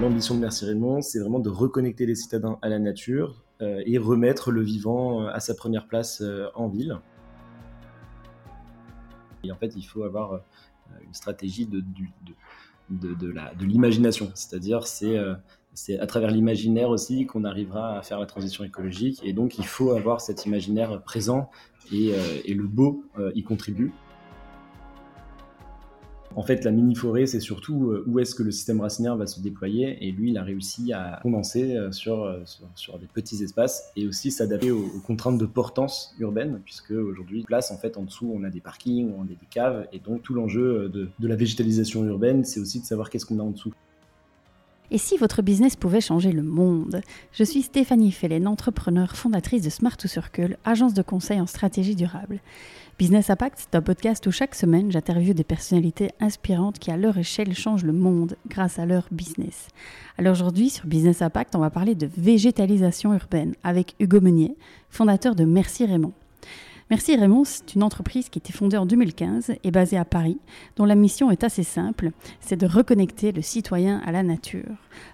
L'ambition de Merci Raymond, c'est vraiment de reconnecter les citadins à la nature et remettre le vivant à sa première place en ville. Et en fait, il faut avoir une stratégie de, de, de l'imagination, c'est-à-dire c'est c'est à travers l'imaginaire aussi qu'on arrivera à faire la transition écologique. Et donc, il faut avoir cet imaginaire présent et, et le beau y contribue. En fait, la mini-forêt, c'est surtout euh, où est-ce que le système racinaire va se déployer. Et lui, il a réussi à condenser euh, euh, sur, des petits espaces et aussi s'adapter aux, contraintes de portance urbaine, puisque aujourd'hui, place, en fait, en dessous, on a des parkings, on a des caves. Et donc, tout l'enjeu de la végétalisation urbaine, c'est aussi de savoir qu'est-ce qu'on a en dessous. Et si votre business pouvait changer le monde? Je suis Stéphanie Fellen, entrepreneur fondatrice de Smart to Circle, agence de conseil en stratégie durable. Business Impact, c'est un podcast où chaque semaine j'interviewe des personnalités inspirantes qui à leur échelle changent le monde grâce à leur business. Alors aujourd'hui sur Business Impact, on va parler de végétalisation urbaine avec Hugo Meunier, fondateur de Merci Raymond. Merci Raymond, c'est une entreprise qui a été fondée en 2015 et basée à Paris, dont la mission est assez simple, c'est de reconnecter le citoyen à la nature.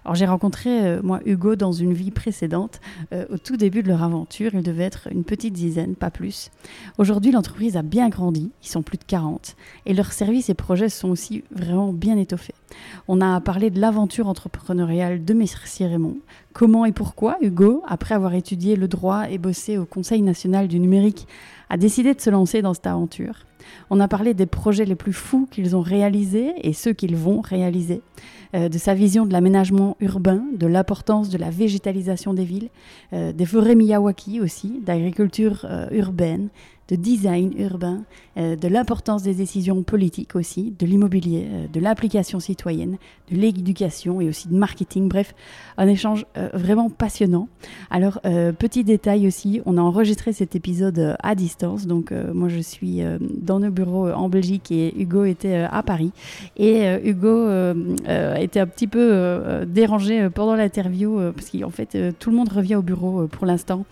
Alors j'ai rencontré euh, moi Hugo dans une vie précédente, euh, au tout début de leur aventure, il devait être une petite dizaine, pas plus. Aujourd'hui l'entreprise a bien grandi, ils sont plus de 40, et leurs services et projets sont aussi vraiment bien étoffés. On a parlé de l'aventure entrepreneuriale de Merci Raymond, comment et pourquoi Hugo, après avoir étudié le droit et bossé au Conseil national du numérique, a décidé de se lancer dans cette aventure? On a parlé des projets les plus fous qu'ils ont réalisés et ceux qu'ils vont réaliser, euh, de sa vision de l'aménagement urbain, de l'importance de la végétalisation des villes, euh, des forêts Miyawaki aussi, d'agriculture euh, urbaine, de design urbain, euh, de l'importance des décisions politiques aussi, de l'immobilier, euh, de l'application citoyenne, de l'éducation et aussi de marketing. Bref, un échange euh, vraiment passionnant. Alors, petit détail aussi, on a enregistré cet épisode à distance. Donc, moi, je suis dans nos bureaux en Belgique et Hugo était à Paris. Et Hugo était un petit peu dérangé pendant l'interview parce qu'en fait, tout le monde revient au bureau pour l'instant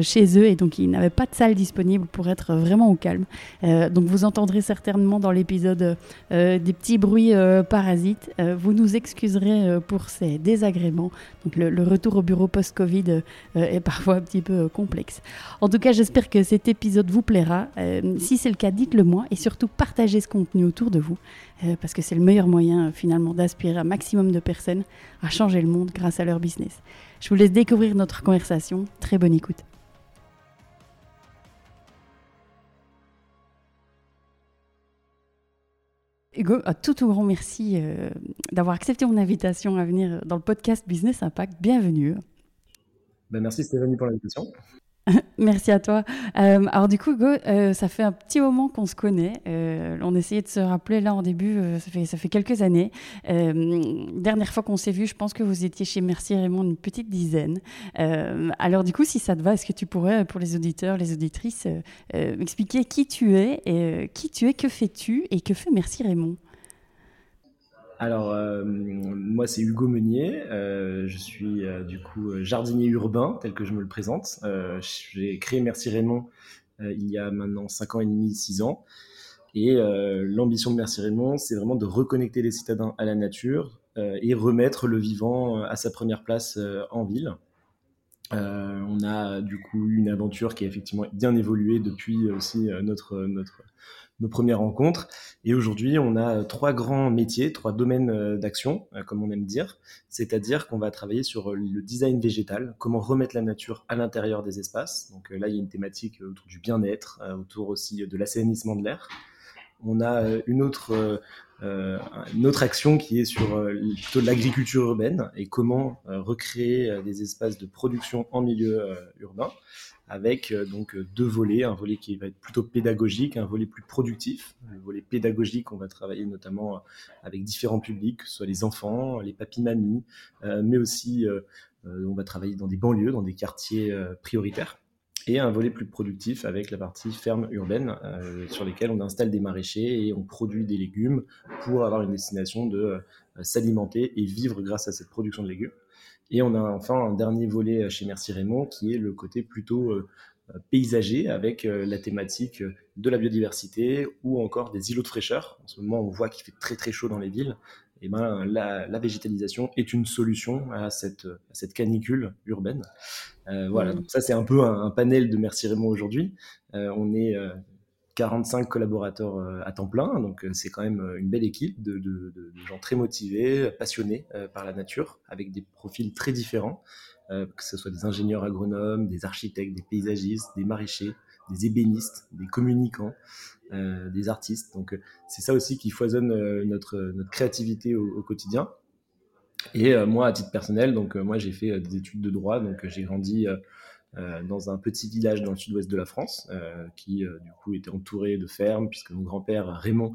chez eux et donc il n'avait pas de salle disponible pour être vraiment au calme. Euh, donc vous entendrez certainement dans l'épisode euh, des petits bruits euh, parasites. vous nous excuserez pour ces désagréments. Donc le, retour au bureau post-Covid est parfois un petit peu complexe. En tout cas, j'espère que cet épisode vous plaira. si c'est le cas, dites-le moi et surtout partagez ce contenu autour de vous parce que c'est le meilleur moyen finalement d'aspirer un maximum de personnes à changer le monde grâce à leur business. Je vous laisse découvrir notre conversation. Très bonne écoute. Hugo, un tout, tout grand merci euh, d'avoir accepté mon invitation à venir dans le podcast Business Impact. Bienvenue. Ben merci Stéphanie pour l'invitation. Merci à toi. Euh, alors du coup, Hugo, euh, ça fait un petit moment qu'on se connaît. Euh, on essayait de se rappeler là en début, ça, fait, ça fait quelques années. dernière fois qu'on s'est vu, je pense que vous étiez chez Merci Raymond une petite dizaine. alors du coup, si ça te va, est-ce que tu pourrais, pour les auditeurs, les auditrices, m'expliquer qui tu es, qui tu es, que fais-tu et que fait Merci Raymond? Alors, euh, moi, c'est Hugo Meunier. Euh, je suis euh, du coup jardinier urbain, tel que je me le présente. J'ai créé Merci Raymond il y a maintenant 5 ans et demi, 6 ans. Et l'ambition de Merci Raymond, c'est vraiment de reconnecter les citadins à la nature et remettre le vivant à sa première place en ville. on a du coup une aventure qui a effectivement bien évolué depuis aussi notre, notre, nos premières rencontres. Et aujourd'hui, on a trois grands métiers, trois domaines euh, d'action, euh, comme on aime dire. C'est-à-dire qu'on va travailler sur le design végétal, comment remettre la nature à l'intérieur des espaces. Donc euh, là, il y a une thématique autour du bien-être, autour aussi de l'assainissement de l'air. On a une autre, une autre action qui est sur plutôt l'agriculture urbaine et comment recréer des espaces de production en milieu urbain avec euh, donc euh, deux volets, un volet qui va être plutôt pédagogique, un volet plus productif. Le volet pédagogique, on va travailler notamment euh, avec différents publics, que ce soit les enfants, les papis-mamies, mais aussi on va travailler dans des banlieues, dans des quartiers prioritaires et un volet plus productif avec la partie ferme urbaine sur lesquelles on installe des maraîchers et on produit des légumes pour avoir une destination de s'alimenter et vivre grâce à cette production de légumes. Et on a enfin un dernier volet chez Merci Raymond qui est le côté plutôt euh, paysager avec euh, la thématique de la biodiversité ou encore des îlots de fraîcheur. En ce moment, on voit qu'il fait très très chaud dans les villes et ben, la, végétalisation est une solution à cette, cette canicule urbaine. voilà, mmh. donc ça c'est un peu un, panel de Merci Raymond aujourd'hui. on est 45 collaborateurs à temps plein, donc c'est quand même une belle équipe de, gens très motivés, passionnés par la nature, avec des profils très différents, que ce soit des ingénieurs agronomes, des architectes, des paysagistes, des maraîchers, des ébénistes, des communicants, euh, des artistes. Donc euh, c'est ça aussi qui foisonne euh, notre, notre créativité au, quotidien. Et moi, à titre personnel, donc moi j'ai fait des études de droit, donc j'ai grandi dans un petit village dans le sud-ouest de la France, qui du coup était entouré de fermes, puisque mon grand-père Raymond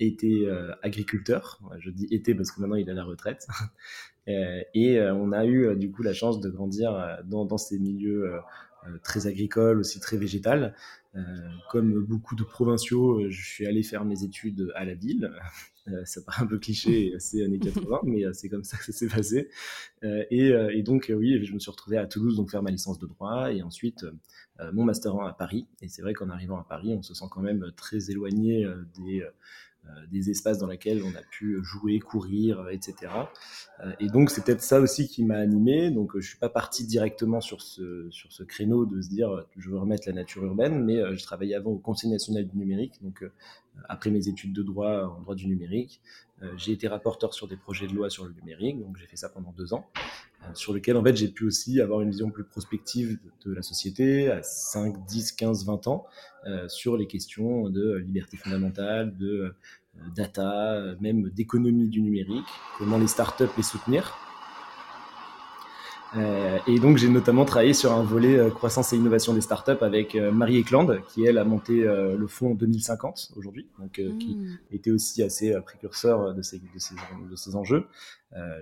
était agriculteur. Je dis était parce que maintenant il est à la retraite. et on a eu du coup la chance de grandir dans, dans ces milieux euh, très agricole, aussi très végétal. Euh, comme beaucoup de provinciaux, euh, je suis allé faire mes études à la ville. ça paraît un peu cliché, c'est années 80, mais c'est comme ça que ça s'est passé. Et, donc, oui, je me suis retrouvé à Toulouse, donc faire ma licence de droit, et ensuite mon master 1 à Paris. Et c'est vrai qu'en arrivant à Paris, on se sent quand même très éloigné des euh, des espaces dans lesquels on a pu jouer, courir, euh, etc. Euh, et donc c'est peut-être ça aussi qui m'a animé. Donc je suis pas parti directement sur ce sur ce créneau de se dire je veux remettre la nature urbaine, mais je travaillais avant au Conseil national du numérique. Donc après mes études de droit en droit du numérique, j'ai été rapporteur sur des projets de loi sur le numérique. Donc j'ai fait ça pendant deux ans sur lequel en fait j'ai pu aussi avoir une vision plus prospective de la société à 5, 10, 15, 20 ans euh, sur les questions de liberté fondamentale, de euh, data, même d'économie du numérique, comment les startups les soutenir. Euh, et donc, j'ai notamment travaillé sur un volet euh, croissance et innovation des startups avec euh, Marie Eklund, qui elle a monté le fonds 2050 aujourd'hui, donc qui hmm. était aussi assez précurseur de ces, de ces, de ces enjeux.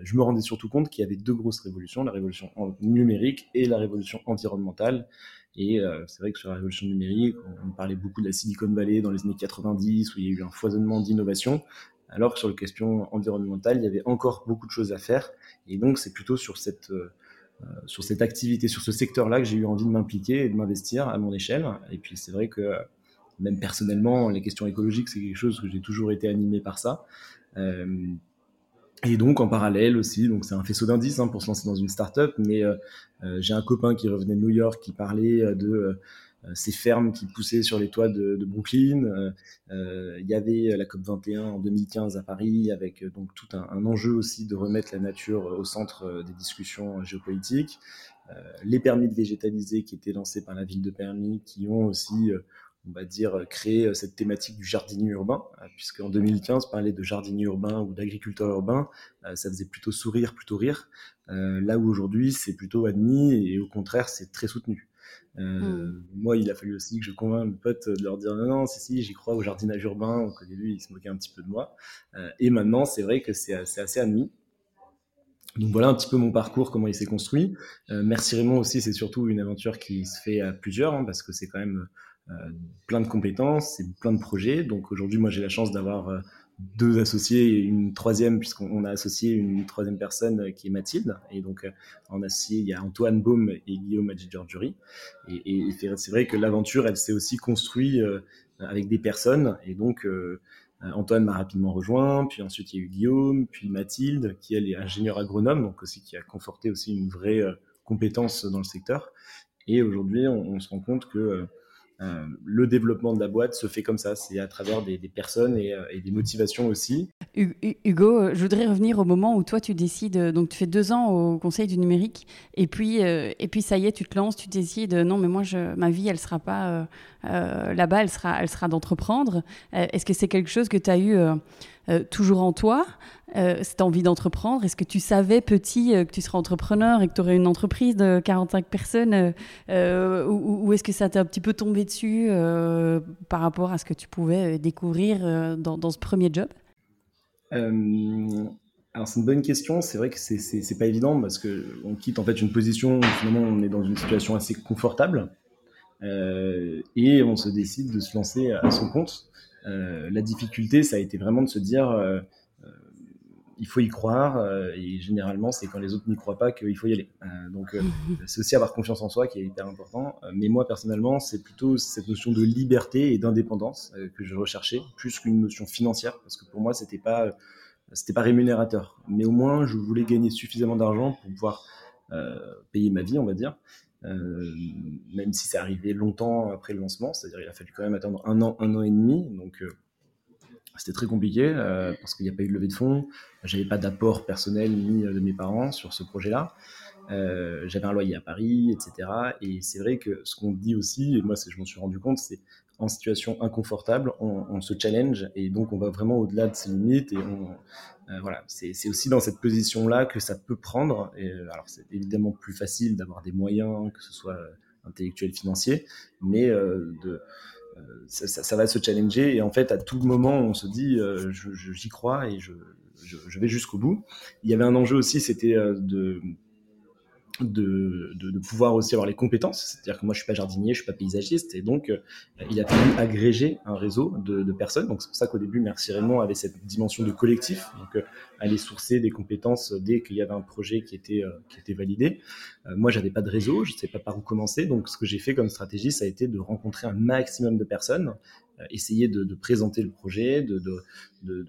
je me rendais surtout compte qu'il y avait deux grosses révolutions, la révolution numérique et la révolution environnementale. Et c'est vrai que sur la révolution numérique, on, parlait beaucoup de la Silicon Valley dans les années 90, où il y a eu un foisonnement d'innovation, alors que sur les questions environnementales, il y avait encore beaucoup de choses à faire. Et donc, c'est plutôt sur cette euh, sur cette activité, sur ce secteur-là que j'ai eu envie de m'impliquer et de m'investir à mon échelle. Et puis c'est vrai que même personnellement, les questions écologiques, c'est quelque chose que j'ai toujours été animé par ça. Euh, et donc en parallèle aussi, donc c'est un faisceau d'indices hein, pour se lancer dans une startup, mais euh, j'ai un copain qui revenait de New York qui parlait de euh, ces fermes qui poussaient sur les toits de, Brooklyn. Euh, euh, il y avait la COP 21 en 2015 à Paris avec donc tout un, enjeu aussi de remettre la nature au centre des discussions géopolitiques. les permis de végétaliser qui étaient lancés par la ville de Permis, qui ont aussi on va dire, créé cette thématique du jardinier urbain, puisqu'en 2015, parler de jardinier urbain ou d'agriculteur urbain, ça faisait plutôt sourire, plutôt rire, là où aujourd'hui c'est plutôt admis et au contraire c'est très soutenu. Euh, hmm. Moi, il a fallu aussi que je convainque mes potes de leur dire non, non, si, si, j'y crois au jardinage urbain. Donc, au début, ils se moquaient un petit peu de moi. Euh, et maintenant, c'est vrai que c'est assez admis. Donc voilà un petit peu mon parcours, comment il s'est construit. Euh, Merci Raymond aussi, c'est surtout une aventure qui se fait à plusieurs, hein, parce que c'est quand même plein de compétences, c'est plein de projets. Donc aujourd'hui, moi j'ai la chance d'avoir deux associés et une troisième, puisqu'on a associé une troisième personne euh, qui est Mathilde. Et donc, en euh, associé, il y a Antoine Baume et Guillaume Adjidjordjuri. Et, et c'est vrai que l'aventure, elle s'est aussi construite euh, avec des personnes. Et donc, Antoine m'a rapidement rejoint, puis ensuite il y a eu Guillaume, puis Mathilde, qui elle est ingénieure agronome, donc aussi qui a conforté aussi une vraie compétence dans le secteur. Et aujourd'hui, on, se rend compte que euh, le développement de la boîte se fait comme ça, c'est à travers des, personnes euh, et, des motivations aussi. Hugo, euh, je voudrais revenir au moment où toi tu décides, donc tu fais deux ans au Conseil du numérique, et puis, et puis ça y est, tu te lances, tu décides, non mais moi je, ma vie elle sera pas là-bas, elle sera, elle sera d'entreprendre. Est-ce que c'est quelque chose que tu as eu toujours en toi? Euh, cette envie d'entreprendre Est-ce que tu savais petit euh, que tu serais entrepreneur et que tu aurais une entreprise de 45 personnes euh, Ou, est-ce que ça t'a un petit peu tombé dessus par rapport à ce que tu pouvais découvrir dans, ce premier job? Alors c'est une bonne question. C'est vrai que c'est pas évident parce que on quitte en fait une position où finalement on est dans une situation assez confortable et on se décide de se lancer à son compte. la difficulté, ça a été vraiment de se dire il faut y croire euh, et généralement c'est quand les autres n'y croient pas qu'il faut y aller. Euh, donc euh, c'est aussi avoir confiance en soi qui est hyper important. mais moi personnellement c'est plutôt cette notion de liberté et d'indépendance que je recherchais plus qu'une notion financière parce que pour moi c'était pas c'était pas rémunérateur, mais au moins je voulais gagner suffisamment d'argent pour pouvoir payer ma vie, on va dire. même si c'est arrivé longtemps après le lancement, c'est-à-dire il a fallu quand même attendre un an, un an et demi, donc c'était très compliqué parce qu'il n'y a pas eu de levée de fonds, j'avais pas d'apport personnel ni de mes parents sur ce projet-là. Euh, j'avais un loyer à Paris, etc. Et c'est vrai que ce qu'on dit aussi, et moi je m'en suis rendu compte, c'est en situation inconfortable, on, se challenge et donc on va vraiment au-delà de ses limites et euh, voilà, c'est aussi dans cette position-là que ça peut prendre. Euh, alors c'est évidemment plus facile d'avoir des moyens, que ce soit intellectuels, financiers, mais de ça, ça, va se challenger et en fait à tout moment on se dit j'y crois et je, je, je vais jusqu'au bout. Il y avait un enjeu aussi, c'était de de, de, pouvoir aussi avoir les compétences. C'est-à-dire que moi, je suis pas jardinier, je suis pas paysagiste, et donc euh, il a fallu agréger un réseau de, de personnes. Donc c'est pour ça qu'au début, Merci Raymond avait cette dimension de collectif, donc euh, aller sourcer des compétences dès qu'il y avait un projet qui était euh, qui était validé. moi, j'avais pas de réseau, je ne sais pas par où commencer, donc ce que j'ai fait comme stratégie, ça a été de rencontrer un maximum de personnes euh, essayer de, présenter le projet, de, de, de,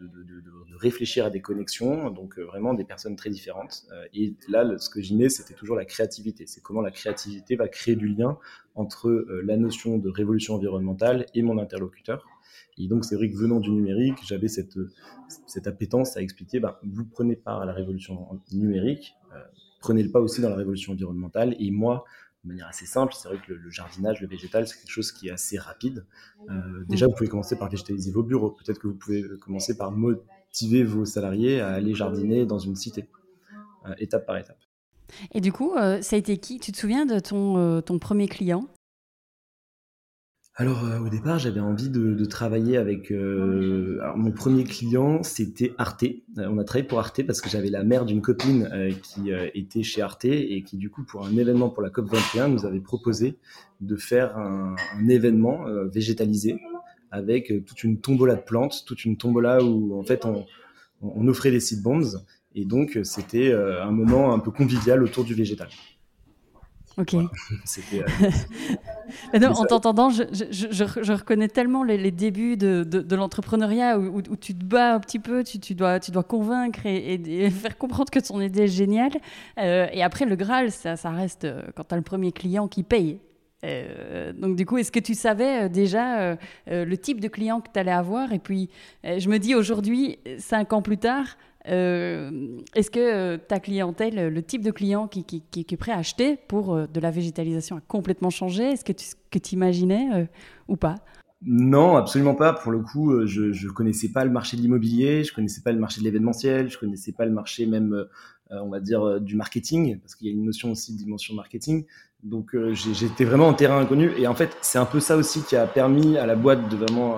réfléchir à des connexions, donc euh, vraiment des personnes très différentes. Euh, et là, ce que j'y mets, c'était toujours la créativité. C'est comment la créativité va créer du lien entre la notion de révolution environnementale et mon interlocuteur. Et donc, c'est vrai que venant du numérique, j'avais cette, cette appétence à expliquer, bah, vous prenez part à la révolution numérique, prenez le pas aussi dans la révolution environnementale. Et moi, de manière assez simple. C'est vrai que le, jardinage, le végétal, c'est quelque chose qui est assez rapide. Euh, déjà, vous pouvez commencer par végétaliser vos bureaux. Peut-être que vous pouvez commencer par motiver vos salariés à aller jardiner dans une cité, euh, étape par étape. Et du coup, euh, ça a été qui? Tu te souviens de ton, ton premier client? Alors euh, au départ, j'avais envie de, travailler avec. Euh, alors, mon premier client, c'était Arte. Euh, on a travaillé pour Arte parce que j'avais la mère d'une copine qui était chez Arte et qui du coup, pour un événement pour la COP 21, nous avait proposé de faire un, événement végétalisé avec toute une tombola de plantes, toute une tombola où en fait on, on offrait des seed bombs et donc c'était un moment un peu convivial autour du végétal. Ok. Euh, en t'entendant, je, je, je, reconnais tellement les, débuts de, de, l'entrepreneuriat où, où, tu te bats un petit peu, tu, tu dois, tu dois convaincre et, faire comprendre que ton idée est géniale. Euh, et après, le Graal, ça, ça reste euh, quand tu as le premier client qui paye. donc du coup, est-ce que tu savais déjà le type de client que tu allais avoir? Et puis, je me dis aujourd'hui, cinq ans plus tard, euh, est-ce que euh, ta clientèle, le type de client qui, est prêt à acheter pour euh, de la végétalisation a complètement changé? Est-ce que tu imaginais ou pas? Non, absolument pas. Pour le coup, je ne connaissais pas le marché de l'immobilier, je connaissais pas le marché de l'événementiel, je connaissais pas le marché même, on va dire, du marketing, parce qu'il y a une notion aussi de dimension marketing. Donc j'étais vraiment en terrain inconnu. Et en fait, c'est un peu ça aussi qui a permis à la boîte de vraiment,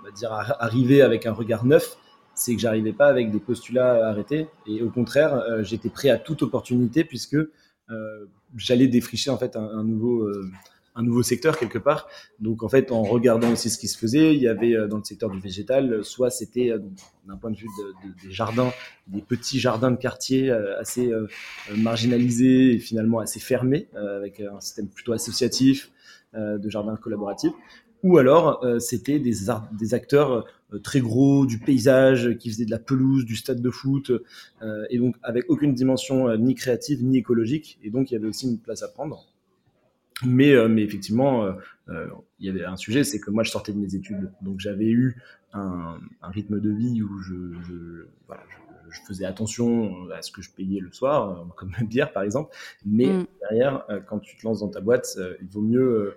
on va dire, arriver avec un regard neuf c'est que j'arrivais pas avec des postulats arrêtés. Et au contraire euh, j'étais prêt à toute opportunité puisque euh, j'allais défricher en fait un, nouveau euh, un nouveau secteur quelque part. Donc en fait en regardant aussi ce qui se faisait il y avait dans le secteur du végétal soit c'était d'un point de vue des jardins des petits jardins de quartier assez marginalisés et finalement assez fermés avec un système plutôt associatif de jardins collaboratifs ou alors c'était des, des acteurs euh, très gros, du paysage, qui faisait de la pelouse, du stade de foot, euh, et donc avec aucune dimension euh, ni créative ni écologique. Et donc il y avait aussi une place à prendre. Mais, mais effectivement, il y avait un sujet, c'est que moi je sortais de mes études, donc j'avais eu un, rythme de vie où je, je, faisais attention à ce que je payais le soir, comme la bière par exemple. Mais mm. derrière, quand tu te lances dans ta boîte, il vaut mieux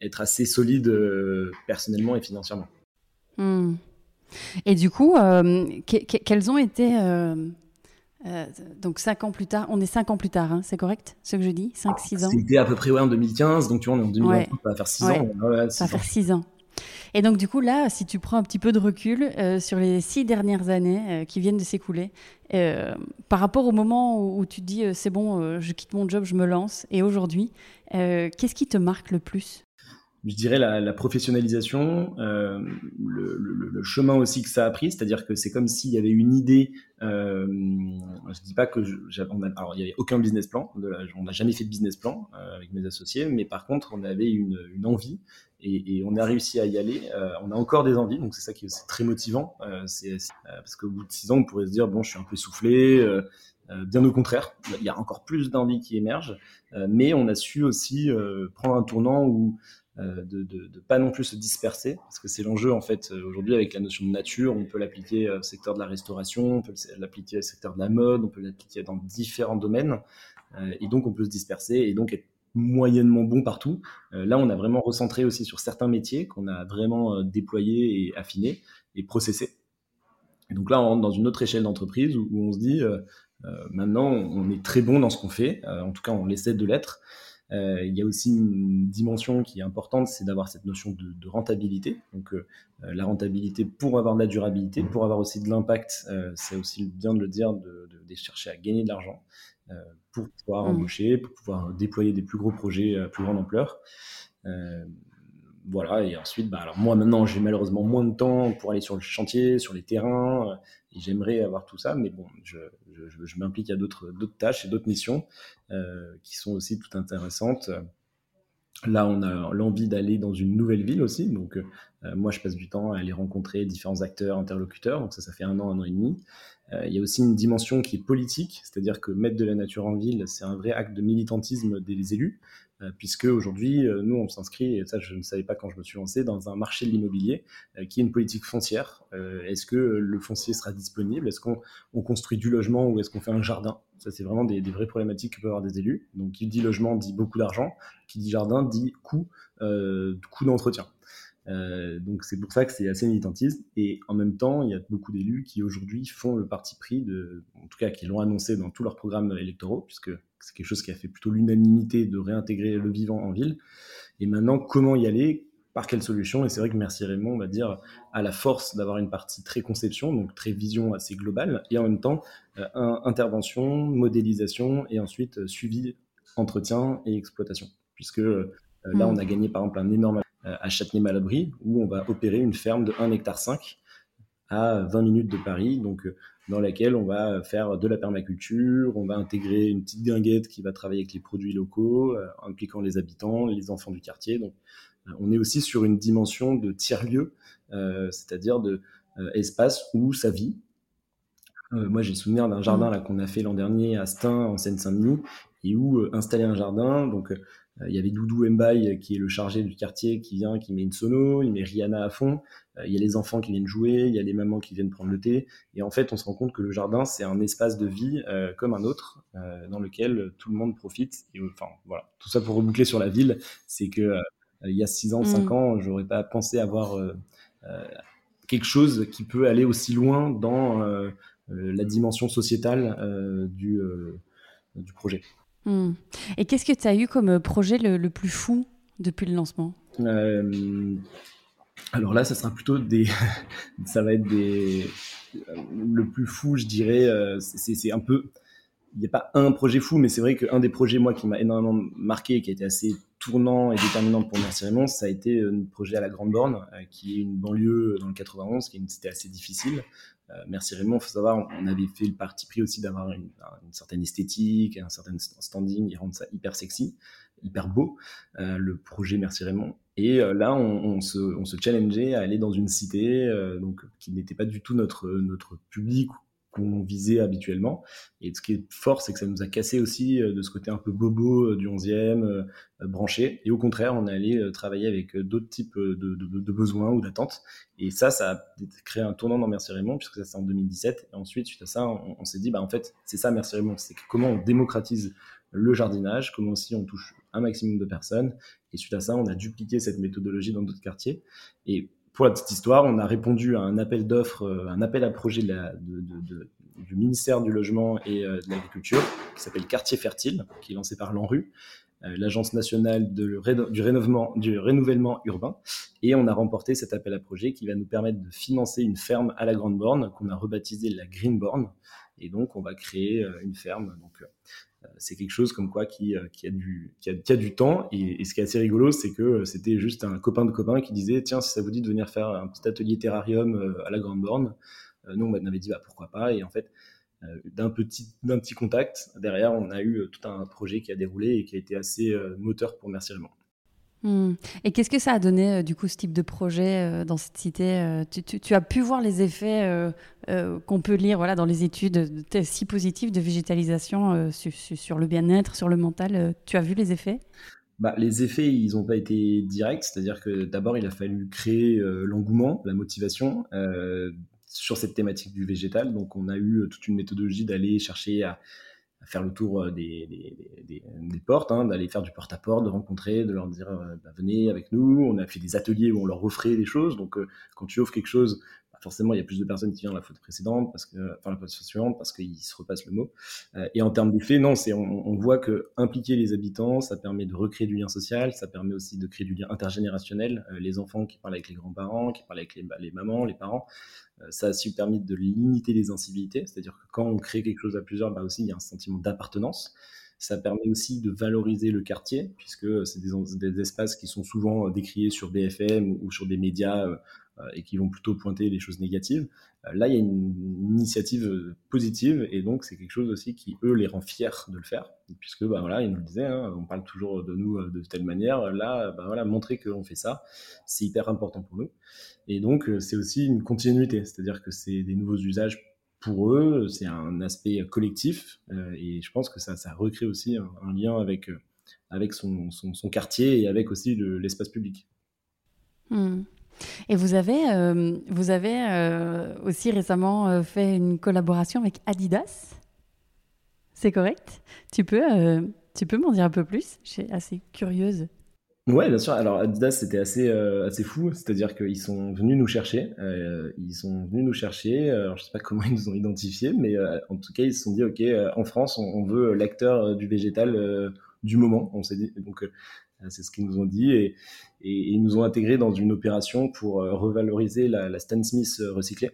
être assez solide personnellement et financièrement. Hmm. Et du coup, euh, quels ont été. Euh, euh, donc, cinq ans plus tard, on est cinq ans plus tard, hein, c'est correct ce que je dis 5-6 ans? C'était à peu près ouais, en 2015, donc tu vois, on est en 2020, ça va faire 6 ans. ça va faire 6 ans. Et donc, du coup, là, si tu prends un petit peu de recul sur les 6 dernières années qui viennent de s'écouler, par rapport au moment où, où tu te dis c'est bon, je quitte mon job, je me lance, et aujourd'hui, qu'est-ce qui te marque le plus? Je dirais la, professionnalisation, euh, le, chemin aussi que ça a pris, c'est-à-dire que c'est comme s'il y avait une idée. Euh, je dis pas que alors il n'y avait aucun business plan, on n'a jamais fait de business plan euh, avec mes associés, mais par contre on avait une, envie et, on a réussi à y aller. Euh, on a encore des envies, donc c'est ça qui est très motivant. c'est parce qu'au bout de six ans, on pourrait se dire bon, je suis un peu soufflé. bien au contraire, il y a encore plus d'envie qui émergent, mais on a su aussi prendre un tournant où euh, de, de, pas non plus se disperser, parce que c'est l'enjeu en fait euh, aujourd'hui avec la notion de nature, on peut l'appliquer au secteur de la restauration, on peut l'appliquer au secteur de la mode, on peut l'appliquer dans différents domaines, euh, et donc on peut se disperser et donc être moyennement bon partout. là, on a vraiment recentré aussi sur certains métiers qu'on a vraiment déployés et affinés et processés. Et donc là, on rentre dans une autre échelle d'entreprise où, on se dit, maintenant, on est très bon dans ce qu'on fait, en tout cas, on essaie de l'être. Euh, il y a aussi une dimension qui est importante, c'est d'avoir cette notion de, rentabilité. Donc euh, euh, la rentabilité pour avoir de la durabilité, pour avoir aussi de l'impact, c'est aussi bien de le dire, de, chercher à gagner de l'argent pour pouvoir mmh. embaucher, pour pouvoir déployer des plus gros projets à plus grande ampleur voilà, et ensuite, bah, alors moi maintenant, j'ai malheureusement moins de temps pour aller sur le chantier, sur les terrains, et j'aimerais avoir tout ça, mais bon, je, je, m'implique à d'autres tâches et d'autres missions euh, qui sont aussi tout intéressantes. Là, on a l'envie d'aller dans une nouvelle ville aussi. Donc, euh, moi, je passe du temps à aller rencontrer différents acteurs, interlocuteurs. Donc, ça, ça fait un an, un an et demi. Euh, il y a aussi une dimension qui est politique, c'est-à-dire que mettre de la nature en ville, c'est un vrai acte de militantisme des élus. Euh, puisque aujourd'hui, euh, nous, on s'inscrit, et ça, je ne savais pas quand je me suis lancé, dans un marché de l'immobilier qui est une politique foncière. est-ce que le foncier sera disponible? Est-ce qu'on construit du logement ou est-ce qu'on fait un jardin? Ça, c'est vraiment des, vraies problématiques que peuvent avoir des élus. Donc, qui dit logement dit beaucoup d'argent, qui dit jardin dit coût, coût d'entretien. donc c'est pour ça que c'est assez militantiste. Et en même temps, il y a beaucoup d'élus qui aujourd'hui font le parti pris, de, en tout cas qui l'ont annoncé dans tous leurs programmes électoraux, puisque c'est quelque chose qui a fait plutôt l'unanimité de réintégrer le vivant en ville. Et maintenant, comment y aller? Par quelle solution Et c'est vrai que Merci Raymond, on va dire, à la force d'avoir une partie très conception, donc très vision assez globale, et en même temps, euh, intervention, modélisation, et ensuite euh, suivi, entretien et exploitation. Puisque euh, là, mm. on a gagné par exemple un énorme à Châtenay-Malabry, où on va opérer une ferme de 1 hectare 5 à 20 minutes de Paris. Donc, dans laquelle on va faire de la permaculture, on va intégrer une petite guinguette qui va travailler avec les produits locaux, impliquant les habitants, les enfants du quartier. Donc, on est aussi sur une dimension de tiers-lieu, euh, c'est-à-dire de espace où ça vit. moi, j'ai souvenir d'un jardin là qu'on a fait l'an dernier à Stein, en Seine-Saint-Denis, et où installer un jardin, donc euh, il y avait Doudou Mbaye qui est le chargé du quartier qui vient, qui met une sono, il met Rihanna à fond. Euh, il y a les enfants qui viennent jouer, il y a les mamans qui viennent prendre le thé. Et en fait, on se rend compte que le jardin, c'est un espace de vie euh, comme un autre, dans lequel tout le monde profite. Et enfin, voilà. Tout ça pour reboucler sur la ville, c'est que il y a 6 ans, 5 mm. ans, j'aurais pas pensé avoir quelque chose qui peut aller aussi loin dans la dimension sociétale du, du projet. Hmm. Et qu'est-ce que tu as eu comme euh, projet le, plus fou depuis le lancement? Euh, Alors là, ça sera plutôt des. ça va être des. Le plus fou, je dirais, euh, c'est un peu. Il n'y a pas un projet fou, mais c'est vrai qu'un des projets, moi, qui m'a énormément marqué, qui a été assez tournant et déterminant pour Merci Raymond, ça a été un projet à la Grande Borne, qui est une banlieue dans le 91, qui est une cité assez difficile, euh, merci Raymond, il faut savoir, on avait fait le parti pris aussi d'avoir une, certaine esthétique, un certain standing, et rendre ça hyper sexy, hyper beau, euh, le projet Merci Raymond. Et euh, là, on, se, challengeait à aller dans une cité donc, qui n'était pas du tout notre, notre public qu'on visait habituellement. Et ce qui est fort, c'est que ça nous a cassé aussi euh, de ce côté un peu bobo euh, du 11e, euh, branché. Et au contraire, on est allé travailler avec d'autres types de, besoins ou d'attentes. Et ça, ça a créé un tournant dans Merci Raymond, puisque ça c'est en 2017. Et ensuite, suite à ça, on, s'est dit, bah, en fait, c'est ça Merci Raymond, c'est comment on démocratise le jardinage, comment aussi on touche un maximum de personnes. Et suite à ça, on a dupliqué cette méthodologie dans d'autres quartiers. Et pour la petite histoire, on a répondu à un appel d'offres, euh, un appel à projet du ministère du Logement et euh, de l'Agriculture, qui s'appelle Quartier Fertile, qui est lancé par l'ANRU, euh, l'Agence nationale du, du renouvellement urbain. Et on a remporté cet appel à projet qui va nous permettre de financer une ferme à la Grande Borne, qu'on a rebaptisée la Green Borne. Et donc, on va créer une ferme donc, c'est quelque chose comme quoi qui, qui, a, du, temps. Et, ce qui est assez rigolo, c'est que c'était juste un copain de copain qui disait Tiens, si ça vous dit de venir faire un petit atelier terrarium à la Grande Borne, nous, on avait dit bah, Pourquoi pas Et en fait, d'un petit, petit contact, derrière, on a eu tout un projet qui a déroulé et qui a été assez moteur pour Merci Raymond. Hmm. Et qu'est-ce que ça a donné, du coup, ce type de projet dans cette cité tu, tu, as pu voir les effets qu'on peut lire voilà, dans les études si positives de végétalisation sur, le bien-être, sur le mental. tu as vu les effets? Bah, les effets, ils n'ont pas été directs, c'est-à-dire que d'abord, il a fallu créer l'engouement, la motivation sur cette thématique du végétal. Donc, on a eu toute une méthodologie d'aller chercher à, faire le tour des, des, portes, hein, d'aller faire du porte-à-porte, de rencontrer, de leur dire bah, venez avec nous. On a fait des ateliers où on leur offrait des choses. Donc, quand tu offres quelque chose, forcément, il y a plus de personnes qui viennent la faute précédente, parce que, enfin la faute suivante, parce qu'ils se repassent le mot. Euh, et en termes d'effet, non, c'est, on, voit que impliquer les habitants, ça permet de recréer du lien social, ça permet aussi de créer du lien intergénérationnel. Euh, les enfants qui parlent avec les grands-parents, qui parlent avec les, mamans, les parents, euh, ça a aussi permis de limiter les incivilités, c'est-à-dire que quand on crée quelque chose à plusieurs, bah aussi il y a un sentiment d'appartenance. Ça permet aussi de valoriser le quartier, puisque c'est des, des, espaces qui sont souvent décriés sur BFM ou sur des médias et qui vont plutôt pointer les choses négatives. Euh, là, il y a une, initiative euh, positive et donc c'est quelque chose aussi qui, eux, les rend fiers de le faire. Puisque, bah, voilà, ils nous le disaient, hein, on parle toujours de nous de telle manière. Là, bah, voilà, montrer qu'on fait ça, c'est hyper important pour nous. Et donc, c'est aussi une continuité, c'est-à-dire que c'est des nouveaux usages pour eux, c'est un aspect collectif et je pense que ça, recrée aussi un, lien avec, son, quartier et avec aussi l'espace public. Mmh. Et vous avez, euh, vous avez euh, aussi récemment euh, fait une collaboration avec Adidas. C'est correct? Tu peux, peux m'en dire un peu plus? Je suis assez curieuse. Ouais, bien sûr. Alors Adidas, c'était assez, assez fou. C'est-à-dire qu'ils sont venus nous chercher. ils sont venus nous chercher. Alors, je sais pas comment ils nous ont identifiés, mais en tout cas, ils se sont dit, OK, en France, on, veut l'acteur du végétal du moment. On s'est dit, donc c'est ce qu'ils nous ont dit. Et, ils nous ont intégrés dans une opération pour euh, revaloriser la, Stan Smith euh, recyclée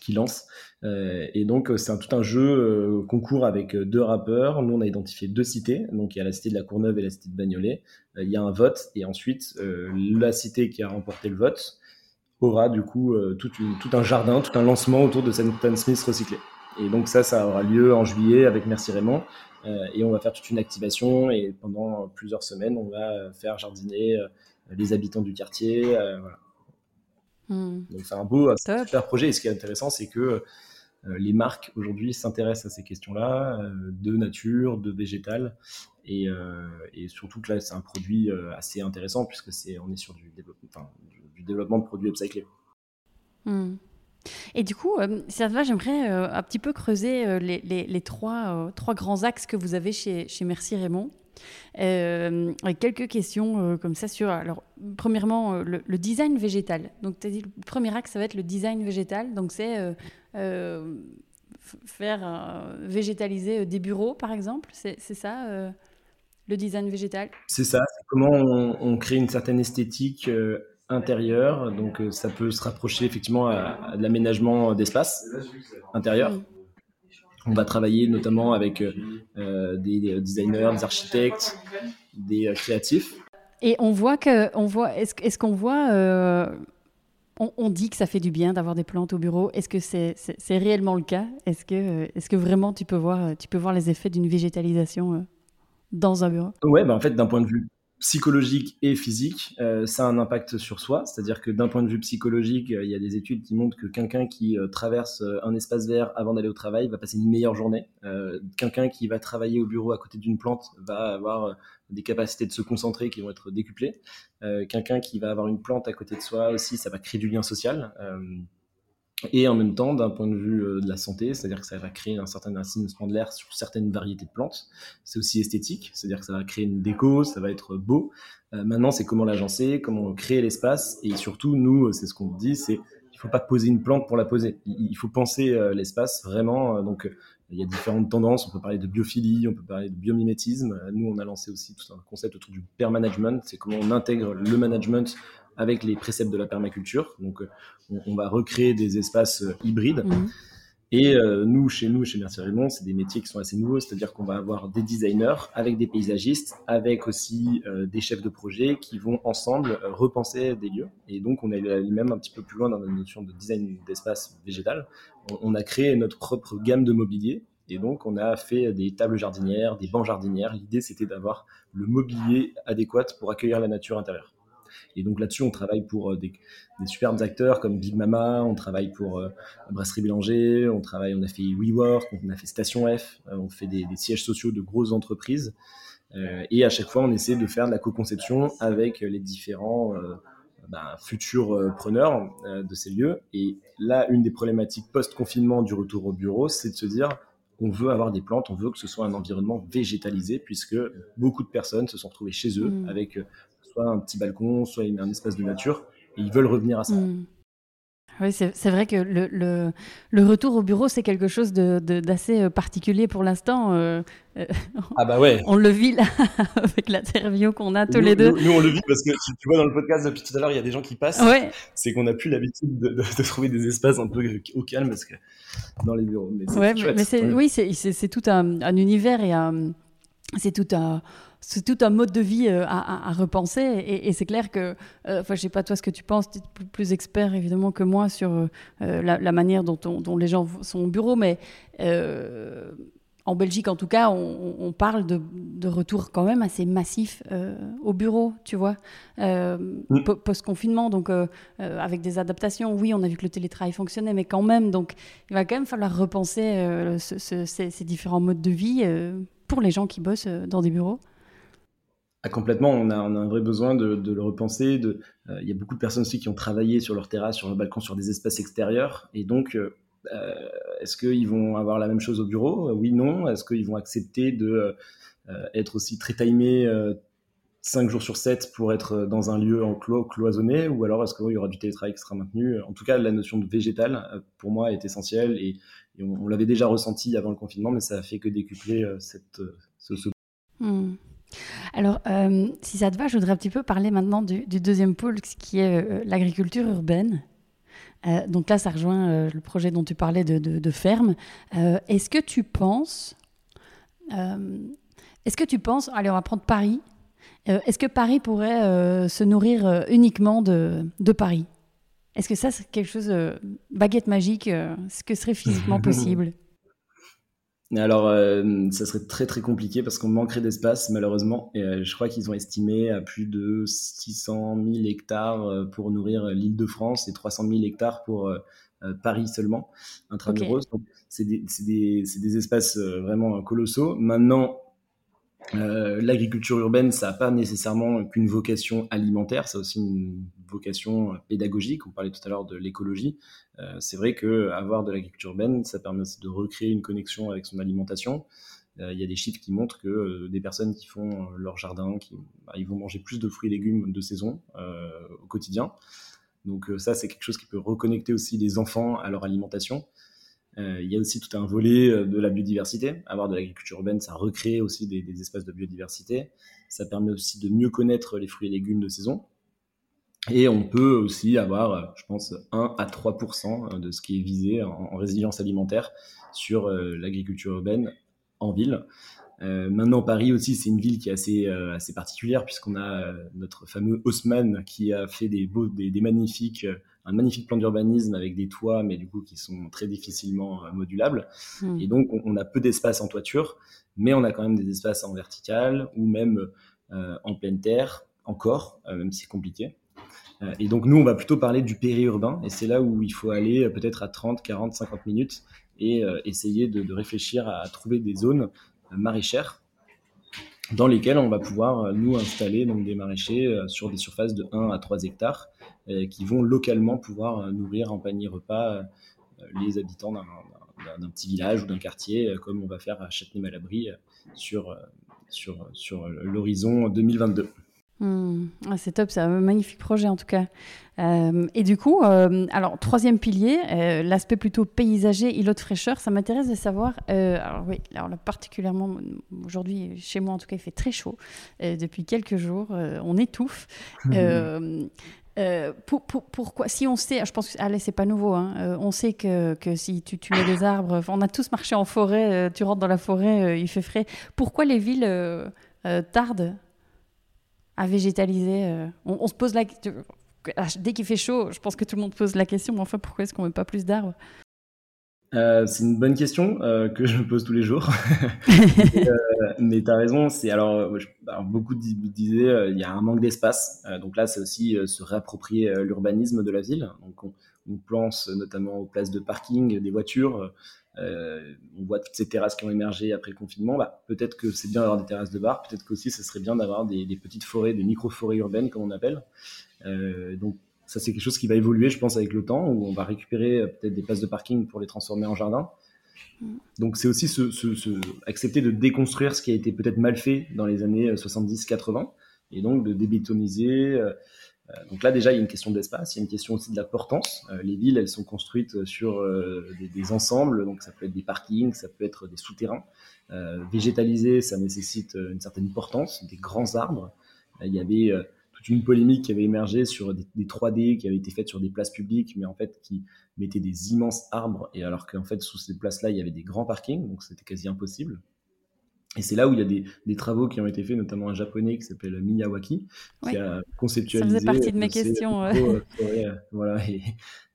qui lance. et donc, c'est tout un jeu concours avec deux rappeurs. Nous, on a identifié deux cités. Donc, il y a la cité de la Courneuve et la cité de Bagnolet. il y a un vote. Et ensuite, la cité qui a remporté le vote aura du coup tout, tout, un jardin, tout un lancement autour de cette Stan Smith recyclée. Et donc, ça, ça aura lieu en juillet avec Merci Raymond. Euh, et on va faire toute une activation et pendant plusieurs semaines, on va faire jardiner euh, les habitants du quartier. Euh, voilà. Hmm. Donc c'est un beau, super projet. Et ce qui est intéressant, c'est que les marques aujourd'hui s'intéressent à ces questions-là, de nature, de végétal, et, et, surtout que là c'est un produit assez intéressant puisque c'est on est sur du développement, enfin, du, développement de produits upcyclés. Hmm. Et du coup, euh, ça va, j'aimerais euh, un petit peu creuser euh, les, les, trois, grands axes que vous avez chez, Merci Raymond. avec quelques questions comme ça sur, alors, premièrement, le, design végétal. Donc, tu as dit, le premier axe, ça va être le design végétal. Donc, c'est faire végétaliser des bureaux, par exemple. C'est ça, le design végétal? C'est ça. Comment on, crée une certaine esthétique intérieur. Donc, euh, ça peut se rapprocher effectivement à, de l'aménagement d'espace intérieur. On va travailler notamment avec euh, euh, des designers, des architectes, des créatifs. Et on voit que, on voit, est-ce, qu'on voit, on, dit que ça fait du bien d'avoir des plantes au bureau. Est-ce que c'est, réellement le cas? Est-ce que, est-ce que vraiment tu peux voir, tu peux voir les effets d'une végétalisation dans un bureau? Ouais, bah en fait, d'un point de vue psychologique et physique, euh, ça a un impact sur soi. C'est-à-dire que d'un point de vue psychologique, euh, il y a des études qui montrent que quelqu'un qui euh, traverse un espace vert avant d'aller au travail va passer une meilleure journée. quelqu'un qui va travailler au bureau à côté d'une plante va avoir des capacités de se concentrer qui vont être décuplées. quelqu'un qui va avoir une plante à côté de soi aussi, ça va créer du lien social et en même temps d'un point de vue euh, de la santé, c'est-à-dire que ça va créer un certain assainissement de l'air sur certaines variétés de plantes. C'est aussi esthétique, c'est-à-dire que ça va créer une déco, ça va être beau. Euh, maintenant, c'est comment l'agencer, comment créer l'espace, et surtout, nous, c'est ce qu'on dit, c'est il faut pas poser une plante pour la poser. Il, faut penser euh, l'espace vraiment. donc, il y a différentes tendances. On peut parler de biophilie, on peut parler de biomimétisme. Nous, on a lancé aussi tout un concept autour du pair management. C'est comment on intègre le management avec les préceptes de la permaculture. Donc, euh, on, va recréer des espaces euh, hybrides. Mhm. Et euh, nous, chez nous, chez Mercier Raymond, c'est des métiers qui sont assez nouveaux, c'est-à-dire qu'on va avoir des designers avec des paysagistes, avec aussi euh, des chefs de projet qui vont ensemble euh, repenser des lieux. Et donc, on est même un petit peu plus loin dans la notion de design d'espace végétal. On, on, a créé notre propre gamme de mobilier. Et donc, on a fait des tables jardinières, des bancs jardinières. L'idée, c'était d'avoir le mobilier adéquat pour accueillir la nature intérieure. Et donc là-dessus, on travaille pour euh, des, des, superbes acteurs comme Big Mama, on travaille pour euh, Brasserie Bélanger, on travaille, on a fait WeWork, on a fait Station F, euh, on fait des, des, sièges sociaux de grosses entreprises. Et à chaque fois, on essaie de faire de la co-conception avec les différents bah, futurs preneurs de ces lieux. Et là, une des problématiques post-confinement du retour au bureau, c'est de se dire on veut avoir des plantes, on veut que ce soit un environnement végétalisé, puisque beaucoup de personnes se sont retrouvées chez eux mmh. avec soit un petit balcon, soit un espace de nature, et ils veulent revenir à ça. Mmh. Oui, c'est vrai que le, le, le, retour au bureau, c'est quelque chose d'assez de, particulier pour l'instant. Euh, ah bah ouais. On le vit là, avec l'interview qu'on a tous les deux. Nous, nous, on le vit parce que tu vois dans le podcast depuis tout à l'heure, il y a des gens qui passent. Ouais. C'est qu'on n'a plus l'habitude de, de, trouver des espaces un peu au calme parce que dans les bureaux. Mais ouais, mais, mais oui, c'est tout un, un, univers et c'est tout un c'est tout un mode de vie euh, à, à, repenser. Et, et c'est clair que, euh, enfin, je sais pas toi ce que tu penses, tu es plus, expert évidemment que moi sur euh, la, la, manière dont, on, dont, les gens sont au bureau, mais en Belgique, en tout cas, on, on parle de, de, retour quand même assez massif euh, au bureau, tu vois, euh, oui. post-confinement, donc euh, avec des adaptations. Oui, on a vu que le télétravail fonctionnait, mais quand même, donc il va quand même falloir repenser ce, ce, ces, ces, différents modes de vie pour les gens qui bossent dans des bureaux. Ah, complètement, on a, un vrai besoin de, le repenser. Euh, il y a beaucoup de personnes aussi qui ont travaillé sur leur terrasse, sur leur balcon, sur des espaces extérieurs. Et donc, euh, est-ce qu'ils vont avoir la même chose au bureau? Oui, non. Est-ce qu'ils vont accepter de euh, être aussi très timés 5 jours sur 7 pour être dans un lieu enclos, cloisonné? Ou alors est-ce qu'il y aura du télétravail qui sera maintenu? En tout cas, la notion de végétal, pour moi, est essentielle. Et, on, l'avait déjà ressenti avant le confinement, mais ça a fait que décupler cette, ce. Mmh. Alors, euh, si ça te va, je voudrais un petit peu parler maintenant du, du deuxième pôle, qui est euh, l'agriculture urbaine. Euh, donc là, ça rejoint le projet dont tu parlais de, de, de ferme. Est-ce que tu penses, est-ce que tu penses, allez, on va prendre Paris. est-ce que Paris pourrait se nourrir uniquement de, de Paris? Est-ce que ça, c'est quelque chose, baguette magique, est-ce que ce serait physiquement possible? Alors, euh, ça serait très très compliqué parce qu'on manquerait d'espace malheureusement. Et euh, je crois qu'ils ont estimé à plus de 600 000 hectares euh, pour nourrir l'île de France et 300 000 hectares pour euh, Paris seulement, intramuros. Okay. Donc, c'est des, des, des, espaces vraiment colossaux. Maintenant, euh, l'agriculture urbaine, ça n'a pas nécessairement qu'une vocation alimentaire, ça a aussi une vocation pédagogique. On parlait tout à l'heure de l'écologie. Euh, c'est vrai que avoir de l'agriculture urbaine, ça permet aussi de recréer une connexion avec son alimentation. Euh, il y a des chiffres qui montrent que des personnes qui font leur jardin, qui, bah, ils vont manger plus de fruits et légumes de saison au quotidien. Donc ça, c'est quelque chose qui peut reconnecter aussi les enfants à leur alimentation. Euh, il y a aussi tout un volet euh, de la biodiversité. Avoir de l'agriculture urbaine, ça recrée aussi des, espaces de biodiversité. Ça permet aussi de mieux connaître les fruits et légumes de saison. Et on peut aussi avoir, euh, je pense, 1 à 3% de ce qui est visé en, en résilience alimentaire sur l'agriculture urbaine en ville. Maintenant, Paris aussi, c'est une ville qui est assez, assez particulière puisqu'on a notre fameux Haussmann qui a fait des magnifiques, un magnifique plan d'urbanisme avec des toits, mais du coup qui sont très difficilement modulables. Mmh. Et donc, on, on, a peu d'espace en toiture, mais on a quand même des espaces en vertical ou même en pleine terre, encore, même si c'est compliqué. Et donc, nous, on va plutôt parler du périurbain, et c'est là où il faut aller peut-être à 30, 40, 50 minutes et essayer de, de réfléchir à, à trouver des zones maraîchères dans lesquelles on va pouvoir euh, nous installer donc des maraîchers euh, sur des surfaces de 1 à 3 hectares euh, qui vont localement pouvoir nourrir en panier repas les habitants d'un petit village ou d'un quartier comme on va faire à Châtenay-Malabry sur, sur, sur l'horizon 2022. Mmh. Ah, c'est top, c'est un magnifique projet en tout cas. Euh, et du coup, euh, alors troisième pilier, euh, l'aspect plutôt paysager, îlot de fraîcheur, ça m'intéresse de savoir. Euh, alors oui, alors là, particulièrement aujourd'hui chez moi en tout cas, il fait très chaud depuis quelques jours, on étouffe. Mmh. pourquoi Si on sait, je pense que allez, c'est pas nouveau. Hein, on sait que, que si tu, mets des arbres, on a tous marché en forêt. tu rentres dans la forêt, il fait frais. Pourquoi les villes tardent à végétaliser on, se pose la dès qu'il fait chaud, je pense que tout le monde pose la question, mais enfin, pourquoi est-ce qu'on met pas plus d'arbres? Euh, c'est une bonne question euh, que je me pose tous les jours. euh, mais tu as raison, c'est alors, beaucoup disaient il y a un manque d'espace. donc là, c'est aussi se réapproprier l'urbanisme de la ville. Donc on, on, pense notamment aux places de parking des voitures. on voit toutes ces terrasses qui ont émergé après le confinement. Bah, peut-être que c'est bien d'avoir des terrasses de bar. Peut-être qu'aussi ce serait bien d'avoir des, des, petites forêts, des micro-forêts urbaines comme on appelle. donc ça, c'est quelque chose qui va évoluer, je pense, avec le temps, où on va récupérer euh, peut-être des places de parking pour les transformer en jardin. Mm. Donc, c'est aussi ce, accepter de déconstruire ce qui a été peut-être mal fait dans les années 70-80, euh, et donc de débétoniser. Euh, donc là, déjà, il y a une question d'espace, il y a une question aussi de la portance. les villes, elles sont construites sur des, ensembles, donc ça peut être des parkings, ça peut être des souterrains. végétaliser, ça nécessite une certaine portance, des grands arbres. il y avait une polémique qui avait émergé sur des, 3D qui avaient été faites sur des places publiques, mais en fait qui mettaient des immenses arbres, et alors qu'en fait sous ces places-là il y avait des grands parkings, donc c'était quasi impossible. Et c'est là où il y a des, travaux qui ont été faits, notamment un japonais qui s'appelle Miyawaki, qui a conceptualisé. Ça faisait partie de mes questions. Euh, voilà,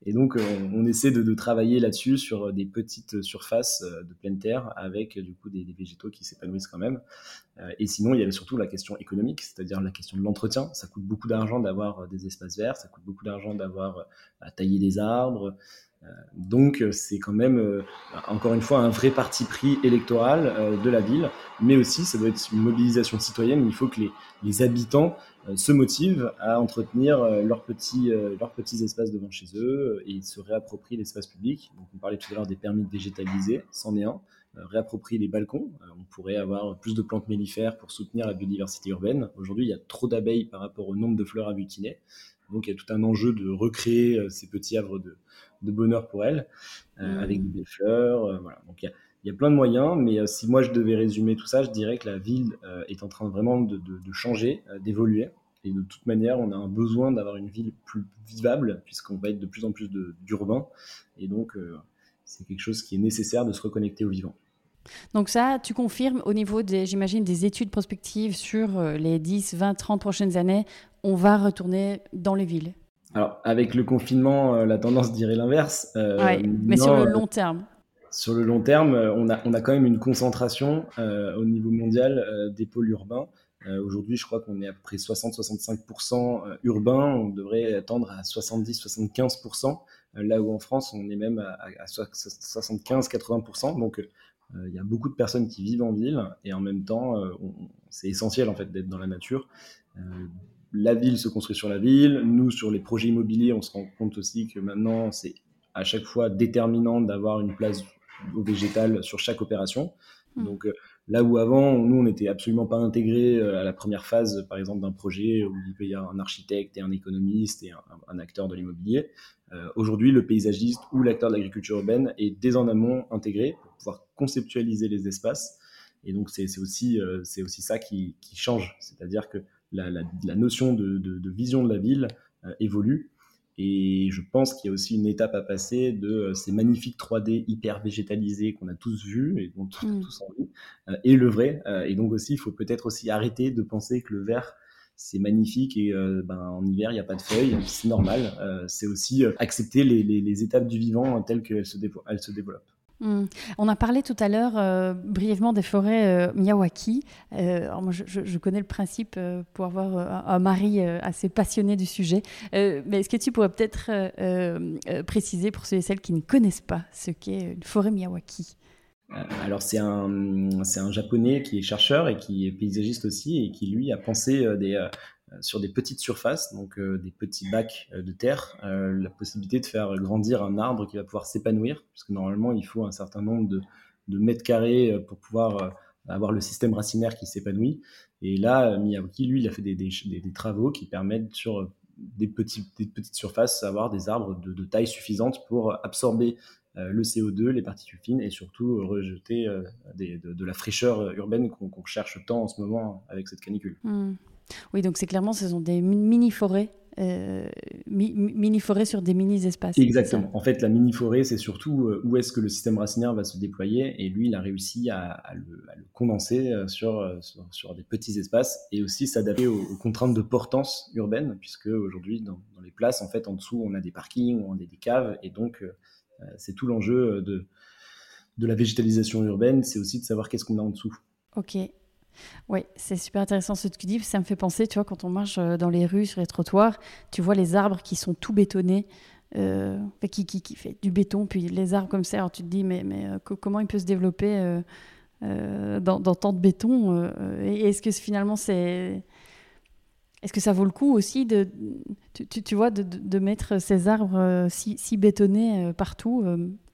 et, donc on, essaie de, travailler là-dessus sur des petites surfaces euh, de pleine terre avec du coup des, végétaux qui s'épanouissent quand même. Euh, et sinon, il y avait surtout la question économique, c'est-à-dire la question de l'entretien. Ça coûte beaucoup d'argent d'avoir des espaces verts, ça coûte beaucoup d'argent d'avoir à tailler des arbres. Euh, donc c'est quand même, euh, encore une fois, un vrai parti pris électoral euh, de la ville, mais aussi ça doit être une mobilisation citoyenne. Il faut que les, habitants se motivent à entretenir leurs petits, leurs petits espaces devant chez eux et se réapproprient l'espace public. Donc on parlait tout à l'heure des permis de végétaliser, c'en est un. réapproprier les balcons. on pourrait avoir plus de plantes mellifères pour soutenir la biodiversité urbaine. Aujourd'hui, il y a trop d'abeilles par rapport au nombre de fleurs à butiner. Donc il y a tout un enjeu de recréer ces petits havres de, de bonheur pour elle, euh, mmh. avec des fleurs. Euh, voilà. Donc il y, a, plein de moyens, mais euh, si moi je devais résumer tout ça, je dirais que la ville est en train vraiment de, changer, d'évoluer. Et de toute manière, on a un besoin d'avoir une ville plus vivable, puisqu'on va être de plus en plus d'urbains. Et donc, c'est quelque chose qui est nécessaire de se reconnecter au vivant. Donc ça, tu confirmes au niveau des, j'imagine, des études prospectives sur les 10, 20, 30 prochaines années, on va retourner dans les villes alors, avec le confinement, euh, la tendance dirait l'inverse. Euh, mais sur le long terme. Sur le long terme, euh, on a, on a quand même une concentration au niveau mondial des pôles urbains. Aujourd'hui, je crois qu'on est à peu près 60-65% urbains. On devrait tendre à 70-75%. là où en France, on est même à, à 75-80%. Donc, il y a beaucoup de personnes qui vivent en ville et en même temps, c'est essentiel en fait d'être dans la nature la ville se construit sur la ville. Nous, sur les projets immobiliers, on se rend compte aussi que maintenant, c'est à chaque fois déterminant d'avoir une place au végétal sur chaque opération. Hmm. Donc euh, là où avant, nous, on n'était absolument pas intégrés euh, à la première phase, par exemple, d'un projet où il peut y avoir un architecte et un économiste et un, acteur de l'immobilier, euh, aujourd'hui, le paysagiste ou l'acteur de l'agriculture urbaine est dès en amont intégré pour pouvoir conceptualiser les espaces. Et donc, c'est aussi, c'est aussi ça qui, qui change. C'est-à-dire que la, notion de, vision de la ville euh, évolue. Et je pense qu'il y a aussi une étape à passer de euh, ces magnifiques 3D hyper végétalisés qu'on a tous vus et dont on a mm. tous envie, euh, et le vrai. et donc aussi, il faut peut-être aussi arrêter de penser que le vert, c'est magnifique et ben, en hiver, il n'y a pas de feuilles, c'est normal. c'est aussi accepter les, étapes du vivant telles qu'elles se, elles se développent. Hmm. On a parlé tout à l'heure euh, brièvement des forêts euh, Miyawaki. Euh, moi, je, connais le principe pour avoir un, mari assez passionné du sujet. mais est-ce que tu pourrais peut-être préciser pour ceux et celles qui ne connaissent pas ce qu'est une forêt Miyawaki alors c'est un, un japonais qui est chercheur et qui est paysagiste aussi et qui lui a pensé des, sur des petites surfaces, donc euh, des petits bacs euh, de terre, la possibilité de faire grandir un arbre qui va pouvoir s'épanouir, parce que normalement il faut un certain nombre de, mètres carrés pour pouvoir avoir le système racinaire qui s'épanouit. Et là, Miyawaki, lui, il a fait des, travaux qui permettent sur des, petites surfaces avoir des arbres de, taille suffisante pour absorber le CO2, les particules fines et surtout rejeter de, la fraîcheur urbaine qu'on cherche tant en ce moment avec cette canicule. Hmm. Oui, donc c'est clairement, ce sont des mini-forêts euh, mini-forêt sur des mini-espaces. Exactement. En fait, la mini-forêt, c'est surtout euh, où est-ce que le système racinaire va se déployer. Et lui, il a réussi à, le, condenser euh, sur, sur, des petits espaces et aussi s'adapter aux, contraintes de portance urbaine, puisque aujourd'hui, dans, les places, en fait, en dessous, on a des parkings, on a des, caves. Et donc, c'est tout l'enjeu de, de la végétalisation urbaine, c'est aussi de savoir qu'est-ce qu'on a en dessous. Ok, oui, c'est super intéressant ce que tu dis. Ça me fait penser, tu vois, quand on marche euh, dans les rues, sur les trottoirs, tu vois les arbres qui sont tout bétonnés, euh, qui, qui, qui, fait du béton, puis les arbres comme ça. Alors tu te dis, mais, mais euh, comment il peut se développer dans, tant de béton est-ce que finalement c'est. Est-ce que ça vaut le coup aussi de, tu, tu, vois, de, de, mettre ces arbres si, si bétonnés partout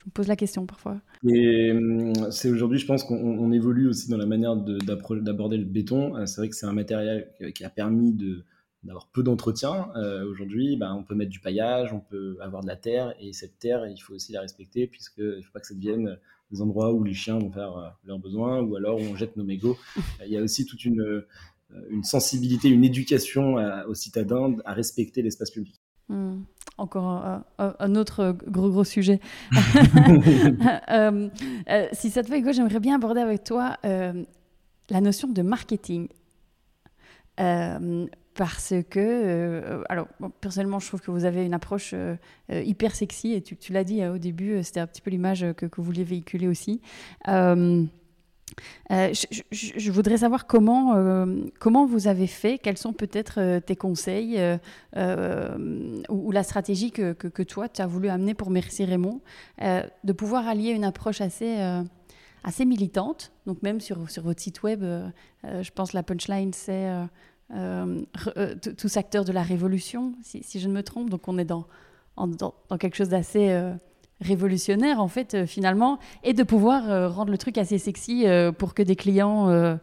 me pose la question parfois. Et hum, c'est aujourd'hui, je pense qu'on évolue aussi dans la manière d'aborder le béton. Euh, c'est vrai que c'est un matériel qui a permis de d'avoir peu d'entretien. Euh, aujourd'hui, bah, on peut mettre du paillage, on peut avoir de la terre, et cette terre, il faut aussi la respecter, puisque il ne faut pas que ça devienne des endroits où les chiens vont faire euh, leurs besoins, ou alors où on jette nos mégots. il y a aussi toute une, une sensibilité, une éducation aux citadins à respecter l'espace public. Hmm. Encore un, autre gros gros sujet. Euh, euh, si ça te fait quoi, j'aimerais bien aborder avec toi euh, la notion de marketing. parce que, alors personnellement, je trouve que vous avez une approche hyper sexy et tu, tu l'as dit au début, c'était un petit peu l'image que, que, vous vouliez véhiculer aussi. Euh, je, voudrais savoir comment, euh, comment vous avez fait, quels sont peut-être euh, tes conseils ou, la stratégie que, que, toi, tu as voulu amener pour Merci Raymond, de pouvoir allier une approche assez, assez militante, donc même sur, sur votre site web, je pense la punchline, c'est tous acteurs de la révolution, si, si, je ne me trompe, donc on est dans, dans, dans quelque chose d'assez révolutionnaire en fait euh, finalement et de pouvoir euh, rendre le truc assez sexy euh, pour que des clients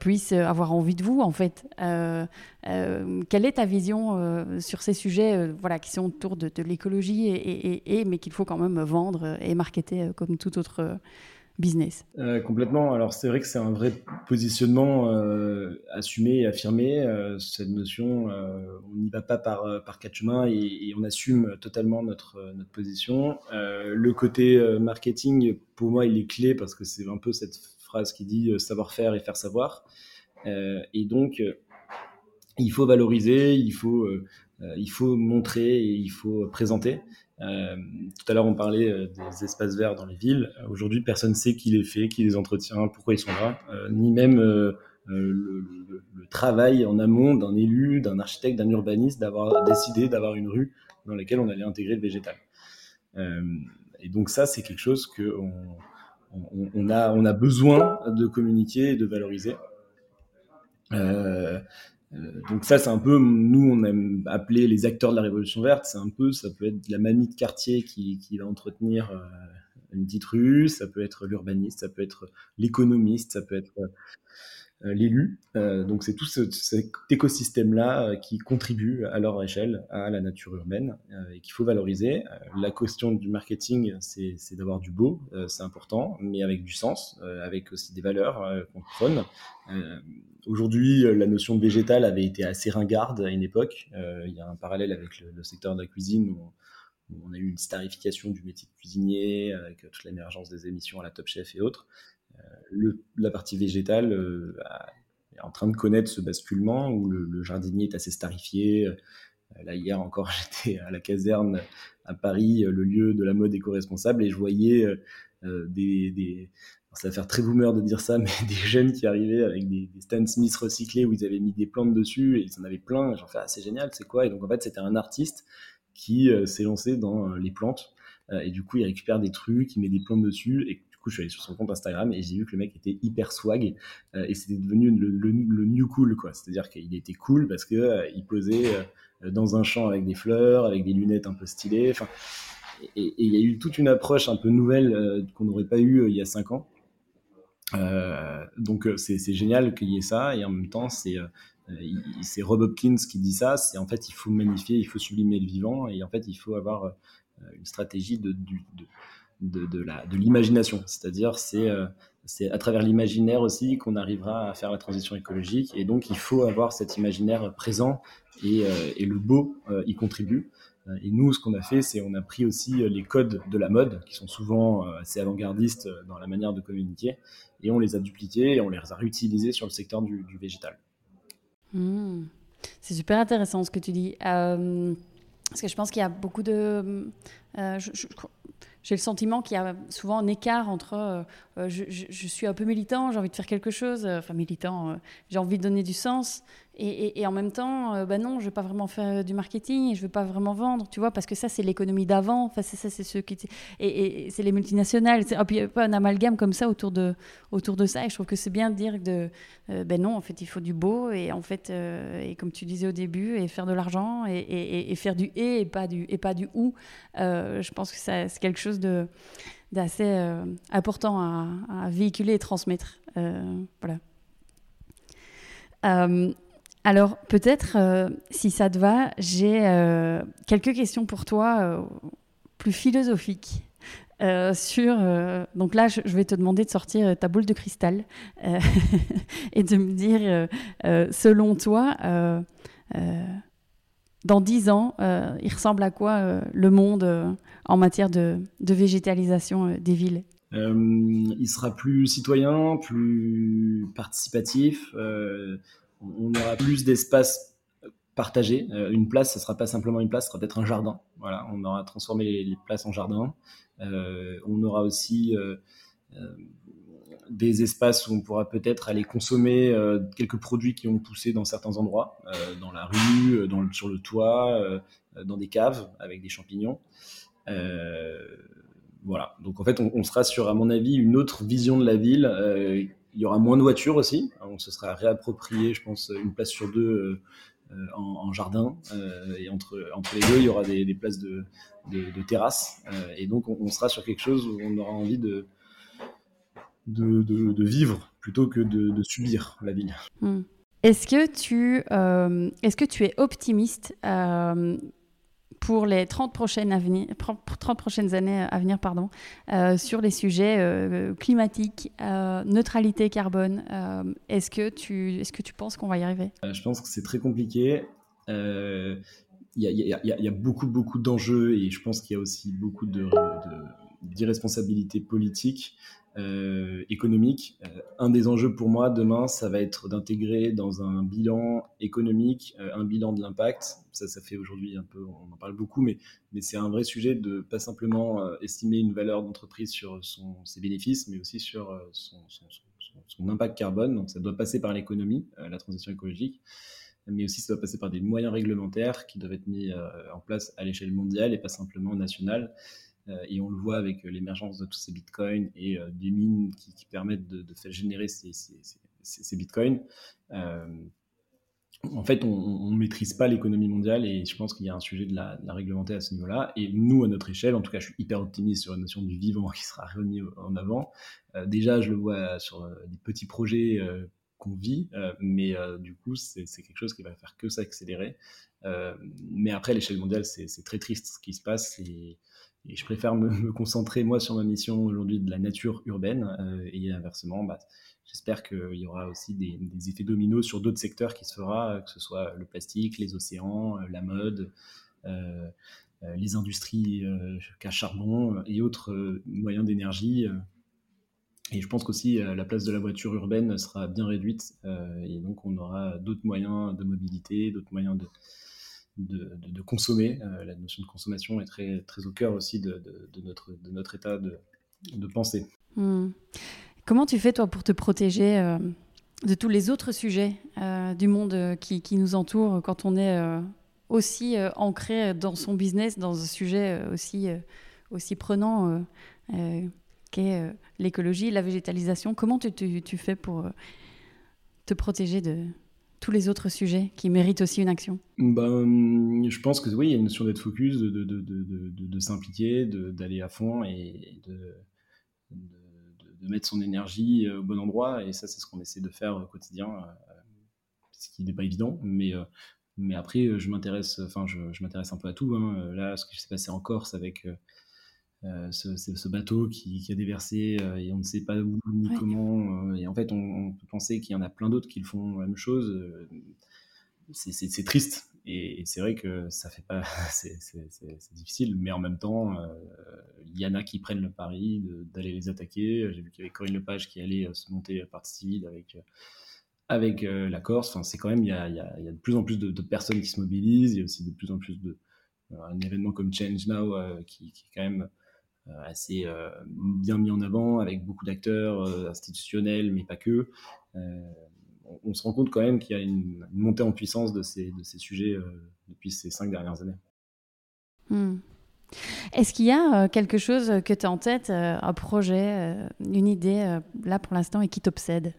puissent avoir envie de vous en fait. Quelle est ta vision sur ces sujets voilà qui sont autour de, l'écologie et, mais qu'il faut quand même vendre et marketer comme tout autre business. Euh, complètement. Alors c'est vrai que c'est un vrai positionnement euh, assumé et affirmé. Euh, cette notion, on n'y va pas par, par quatre chemins et, on assume totalement notre, notre position. le côté marketing, pour moi, il est clé parce que c'est un peu cette phrase qui dit savoir faire et faire savoir. et donc, il faut valoriser, il faut, il faut montrer et il faut présenter. Euh, tout à l'heure, on parlait euh, des espaces verts dans les villes. Euh, aujourd'hui, personne ne sait qui les fait, qui les entretient, pourquoi ils sont là, ni même le, travail en amont d'un élu, d'un architecte, d'un urbaniste d'avoir décidé d'avoir une rue dans laquelle on allait intégrer le végétal. et donc ça, c'est quelque chose que on, a, besoin de communiquer et de valoriser. Donc ça, c'est un peu, nous, on aime appeler les acteurs de la révolution verte. C'est un peu, ça peut être la mamie de quartier qui, qui va entretenir euh, une petite rue, ça peut être l'urbaniste, ça peut être l'économiste, ça peut être euh, l'élu. Euh, donc c'est tout ce, cet écosystème-là qui contribue à leur échelle à la nature urbaine et qu'il faut valoriser. la question du marketing, c'est d'avoir du beau, c'est important, mais avec du sens, avec aussi des valeurs qu'on prône. Aujourd'hui, la notion de végétal avait été assez ringarde à une époque. il y a un parallèle avec le, secteur de la cuisine où on, a eu une starification du métier de cuisinier avec toute l'émergence des émissions à la Top Chef et autres. Euh, la partie végétale euh, est en train de connaître ce basculement où le, jardinier est assez starifié. Euh, là, hier encore, j'étais à la caserne à Paris, le lieu de la mode éco-responsable, et je voyais des, ça va faire très boomer de dire ça, mais des jeunes qui arrivaient avec des, des Stan Smith recyclés où ils avaient mis des plantes dessus et ils en avaient plein. J'en fais, ah, c'est génial, c'est quoi? Et donc, en fait, c'était un artiste qui s'est lancé dans les plantes. et du coup, il récupère des trucs, il met des plantes dessus. Et je suis allé sur son compte Instagram et j'ai vu que le mec était hyper swag euh, et c'était devenu le, new cool, quoi. C'est-à-dire qu'il était cool parce que euh, il posait euh, dans un champ avec des fleurs, avec des lunettes un peu stylées. Enfin, et il y a eu toute une approche un peu nouvelle qu'on n'aurait pas eu il y a cinq ans. donc c'est génial qu'il y ait ça et en même temps c'est Rob Hopkins qui dit ça. C'est en fait il faut magnifier, il faut sublimer le vivant et en fait il faut avoir une stratégie de, de l'imagination. C'est-à-dire, c'est c'est à travers l'imaginaire aussi qu'on arrivera à faire la transition écologique. Et donc, il faut avoir cet imaginaire présent et, et le beau y contribue. Et nous, ce qu'on a fait, c'est on a pris aussi les codes de la mode, qui sont souvent assez avant-gardistes dans la manière de communiquer, et on les a dupliqués et on les a réutilisés sur le secteur du, végétal. Mmh. C'est super intéressant ce que tu dis. Euh, parce que je pense qu'il y a beaucoup de... Euh, j'ai le sentiment qu'il y a souvent un écart entre euh, je, je, suis un peu militant, j'ai envie de faire quelque chose, enfin militant, j'ai envie de donner du sens, et, en même temps, euh, bah non, je ne vais pas vraiment faire du marketing, je ne veux pas vraiment vendre, tu vois, parce que ça, c'est l'économie d'avant. C'est ça, c'est ceux qui. Et, c'est les multinationales. Et puis, il n'y a pas un amalgame comme ça autour de, autour de ça. Et je trouve que c'est bien de dire euh, ben non, en fait, il faut du beau. Et en fait, euh, et comme tu disais au début, et faire de l'argent, et, faire du et et pas du, et pas du ou. Je pense que c'est quelque chose d'assez important à, véhiculer et transmettre. voilà. Alors peut-être, euh, si ça te va, j'ai euh, quelques questions pour toi, euh, plus philosophiques. sur donc là je, vais te demander de sortir ta boule de cristal et de me dire selon toi dans dix ans il ressemble à quoi le monde en matière de, végétalisation des villes? Il sera plus citoyen, plus participatif, on aura plus d'espace partagé. Euh, une place, ce sera pas simplement une place, ce sera peut-être un jardin. Voilà, on aura transformé les, places en jardin. Euh, on aura aussi euh, des espaces où on pourra peut-être aller consommer quelques produits qui ont poussé dans certains endroits, dans la rue, dans sur le toit, dans des caves avec des champignons. voilà. Donc en fait, on, sera sur, à mon avis, une autre vision de la ville il y aura moins de voitures aussi. On se sera réapproprié, je pense, une place sur deux euh, en, jardin. Euh, et entre, les deux, il y aura des, places de, de. Euh, et donc, on, sera sur quelque chose où on aura envie de, de, vivre plutôt que de, subir la ville. Hmm. Est-ce que, tu, est-ce que tu es optimiste pour les 30 prochaines, 30 prochaines années à venir pardon, euh, sur les sujets euh, climatiques, euh, neutralité carbone. est-ce, que tu, est-ce que tu penses qu'on va y arriver? Je pense que c'est très compliqué. Il y, a beaucoup, beaucoup d'enjeux et je pense qu'il y a aussi beaucoup de, d'irresponsabilité politique. Euh, économique. Euh, un des enjeux pour moi demain, ça va être d'intégrer dans un bilan économique euh, un bilan de l'impact. Ça, ça fait aujourd'hui un peu, on en parle beaucoup, mais, mais c'est un vrai sujet de pas simplement estimer une valeur d'entreprise sur son, ses bénéfices, mais aussi sur son, son, son, impact carbone. Donc ça doit passer par l'économie, la transition écologique mais aussi ça doit passer par des moyens réglementaires qui doivent être mis en place à l'échelle mondiale et pas simplement nationale. Euh, et on le voit avec euh, l'émergence de tous ces bitcoins et euh, des mines qui, permettent de, faire générer ces, bitcoins en fait, on ne maîtrise pas l'économie mondiale et je pense qu'il y a un sujet de la, réglementer à ce niveau-là. Et nous, à notre échelle, en tout cas, je suis hyper optimiste sur la notion du vivant qui sera remis en avant. déjà, je le vois sur des petits projets qu'on vit, mais du coup, c'est quelque chose qui va faire que s'accélérer. mais après, à l'échelle mondiale, c'est très triste ce qui se passe. Je préfère me, concentrer, moi, sur ma mission aujourd'hui de la nature urbaine. Euh, et inversement, bah, j'espère qu'il y aura aussi des, effets dominos sur d'autres secteurs qui se fera, euh, que ce soit le plastique, les océans, euh, la mode, les industries à charbon et autres moyens d'énergie. Et je pense qu'aussi la place de la voiture urbaine sera bien réduite et donc on aura d'autres moyens de mobilité, d'autres moyens de, de, consommer. Euh, la notion de consommation est très, très au cœur aussi de, notre, de notre état de, pensée. Hmm. Comment tu fais, toi, pour te protéger euh, de tous les autres sujets euh, du monde qui, qui, nous entoure quand on est aussi ancré dans son business, dans un sujet aussi, aussi prenant qu'est l'écologie, la végétalisation? Comment tu, fais pour te protéger de, tous les autres sujets qui méritent aussi une action ben, Je pense que oui, il y a une notion d'être focus, de, de, de, de s'impliquer, d'aller à fond et de, mettre son énergie euh, au bon endroit. Et ça, c'est ce qu'on essaie de faire au quotidien, euh, ce qui n'est pas évident. Mais, euh, mais après, je m'intéresse enfin, je, je un peu à tout. Hein. Là, ce qui s'est passé en Corse avec ce, bateau qui, a déversé et on ne sait pas où ni comment. et en fait, on, peut penser qu'il y en a plein d'autres qui le font la même chose. c'est triste. Et, c'est vrai que ça fait pas, c'est difficile, mais en même temps, il y en a qui prennent le pari d'aller les attaquer. J'ai vu qu'il y avait Corinne Lepage qui allait se monter à partie civile avec avec la Corse. Enfin, c'est quand même, il y a, y a, de plus en plus de, de, personnes qui se mobilisent. Il y a aussi de plus en plus de un événement comme Change Now qui, qui, est quand même euh, assez euh, bien mis en avant, avec beaucoup d'acteurs euh, institutionnels, mais pas que. On, se rend compte quand même qu'il y a une, montée en puissance de ces, de ces sujets depuis ces cinq dernières années. Hmm. Est-ce qu'il y a quelque chose que tu as en tête, un projet, une idée, là pour l'instant, et qui t'obsède?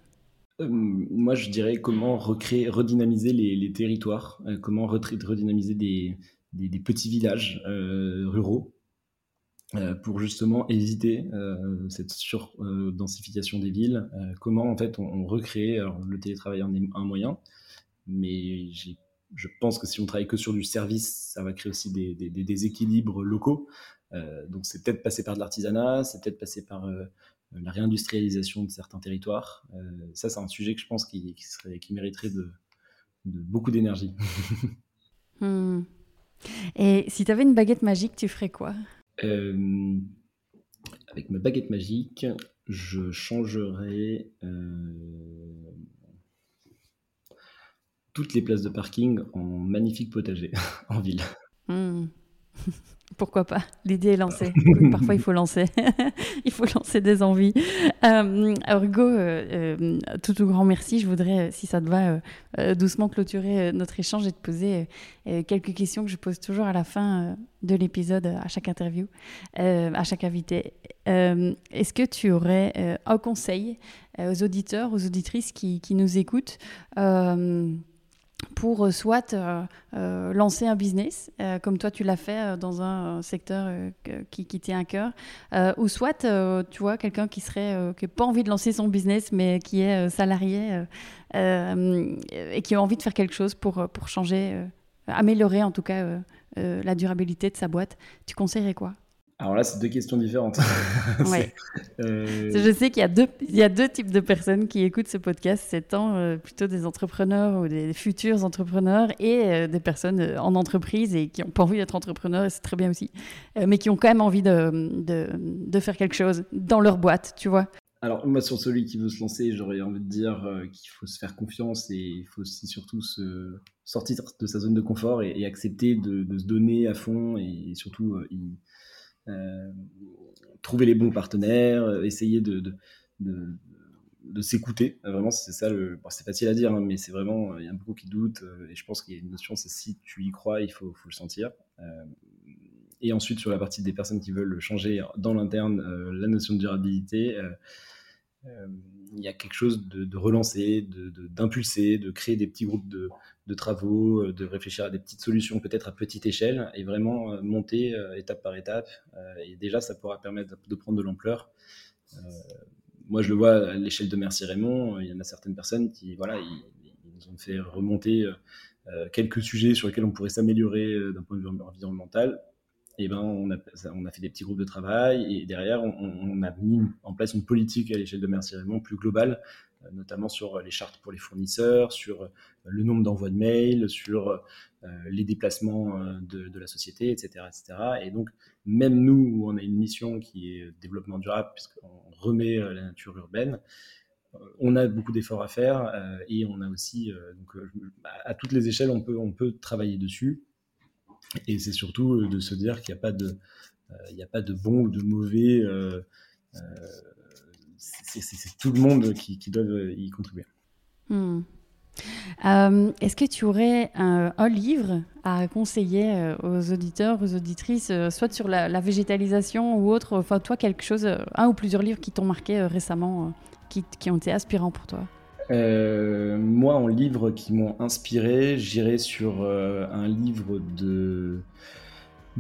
Moi, je dirais comment recréer, redynamiser les, territoires, comment redynamiser des, des, petits villages ruraux euh, pour justement éviter euh, cette surdensification des villes. Euh, comment en fait on, recrée alors, le télétravail en est un moyen, mais je pense que si on travaille que sur du service, ça va créer aussi des, déséquilibres locaux. donc c'est peut-être passé par de l'artisanat, c'est peut-être passé par la réindustrialisation de certains territoires. ça, c'est un sujet que je pense qui mériterait de, beaucoup d'énergie. Hmm. Et si tu avais une baguette magique, tu ferais quoi? Euh, avec ma baguette magique, je changerai euh, toutes les places de parking en magnifiques potagers en ville. Hmm. Pourquoi pas? L'idée est lancée. Parfois, il faut lancer. il faut lancer des envies. Euh, Hugo, euh, euh, tout, tout grand merci. Je voudrais, si ça te va, doucement clôturer notre échange et te poser quelques questions que je pose toujours à la fin de l'épisode, à chaque interview, à chaque invité. Est-ce que tu aurais un conseil aux auditeurs, aux auditrices qui, qui nous écoutent pour euh, soit euh, euh, lancer un business, comme toi tu l'as fait dans un secteur qui, qui tient à cœur, ou soit, tu vois, quelqu'un qui serait qui n'a pas envie de lancer son business, mais qui est salarié et qui a envie de faire quelque chose pour, pour changer, améliorer en tout cas la durabilité de sa boîte. Tu conseillerais quoi? Alors là, c'est deux questions différentes. Euh, Je sais qu'il y, a deux, il y a deux types de personnes qui écoutent ce podcast. C'est tant euh, plutôt des entrepreneurs ou des futurs entrepreneurs et euh, des personnes en entreprise et qui n'ont pas envie d'être entrepreneurs, et c'est très bien aussi, mais qui ont quand même envie de, de, de, faire quelque chose dans leur boîte, tu vois. Alors moi, sur celui qui veut se lancer, j'aurais envie de dire qu'il faut se faire confiance et il faut aussi surtout se sortir de sa zone de confort et, accepter de, de, se donner à fond et, surtout... Euh, trouver les bons partenaires, euh, essayer de, de, s'écouter. Vraiment, c'est ça. C'est facile à dire, hein, mais c'est vraiment. Il y a beaucoup qui doutent. Euh, et je pense qu'il y a une notion c'est si tu y crois, il faut le sentir. et ensuite, sur la partie des personnes qui veulent changer dans l'interne la notion de durabilité, il y a quelque chose de, relancer, d'impulser, de, créer des petits groupes de, travaux, euh, de réfléchir à des petites solutions peut-être à petite échelle et vraiment euh, monter euh, étape par étape. et déjà, ça pourra permettre de prendre de l'ampleur. moi, je le vois à l'échelle de Merci Raymond, il y en a certaines personnes qui, voilà, ils, nous ont fait remonter quelques sujets sur lesquels on pourrait s'améliorer d'un point de vue environnemental et ben on a, fait des petits groupes de travail et derrière on, a mis en place une politique à l'échelle de Merci Raymond plus globale, euh, notamment sur les chartes pour les fournisseurs, sur euh, le nombre d'envois de mails, sur euh, les déplacements de, la société, etc., etc. Et donc même nous où on a une mission qui est développement durable puisqu'on remet la nature urbaine, on a beaucoup d'efforts à faire et on a aussi à toutes les échelles on peut travailler dessus et c'est surtout euh, de se dire qu'il n'y a pas de, euh, il a pas de bon ou de mauvais. Euh, c'est tout le monde qui, doit y contribuer. Hmm. Est-ce que tu aurais un, livre à conseiller aux auditeurs, aux auditrices, soit sur la, végétalisation ou autre, enfin toi quelque chose, un ou plusieurs livres qui t'ont marqué récemment, qui, ont été inspirants pour toi? Euh, moi, en livres qui m'ont inspiré, j'irai sur euh, un livre de,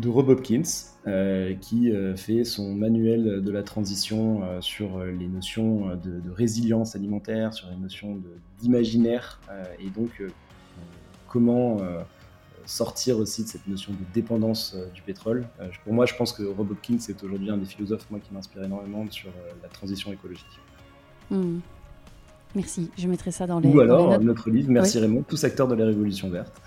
Rob Hopkins, euh, qui fait son manuel de la transition sur les notions de, résilience alimentaire, sur les notions d'imaginaire, et donc comment sortir aussi de cette notion de dépendance du pétrole. pour moi, je pense que Robert King, c'est aujourd'hui un des philosophes moi, qui m'inspire énormément sur la transition écologique. Hmm. Merci, je mettrai ça dans les. Ou alors notre livre, Merci Raymond, tous acteurs de la Révolution verte.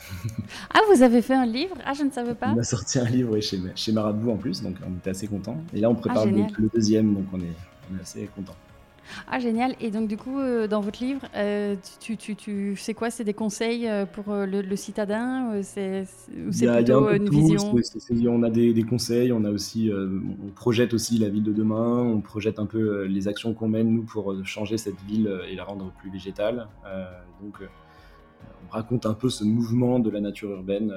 ah, vous avez fait un livre? Ah, je ne savais pas. On a sorti un livre chez, chez Marabout en plus, donc on était assez contents. Et là, on prépare ah, le, deuxième, donc on est, on est assez contents. Ah, génial. Et donc, du coup, euh, dans votre livre, euh, tu, tu, tu, c'est quoi? C'est des conseils euh, pour le, citadin C'est plutôt une vision? On a des, conseils, on a aussi, on projette aussi la ville de demain, on projette un peu les actions qu'on mène, nous, pour changer cette ville et la rendre plus végétale. donc, on raconte un peu ce mouvement de la nature urbaine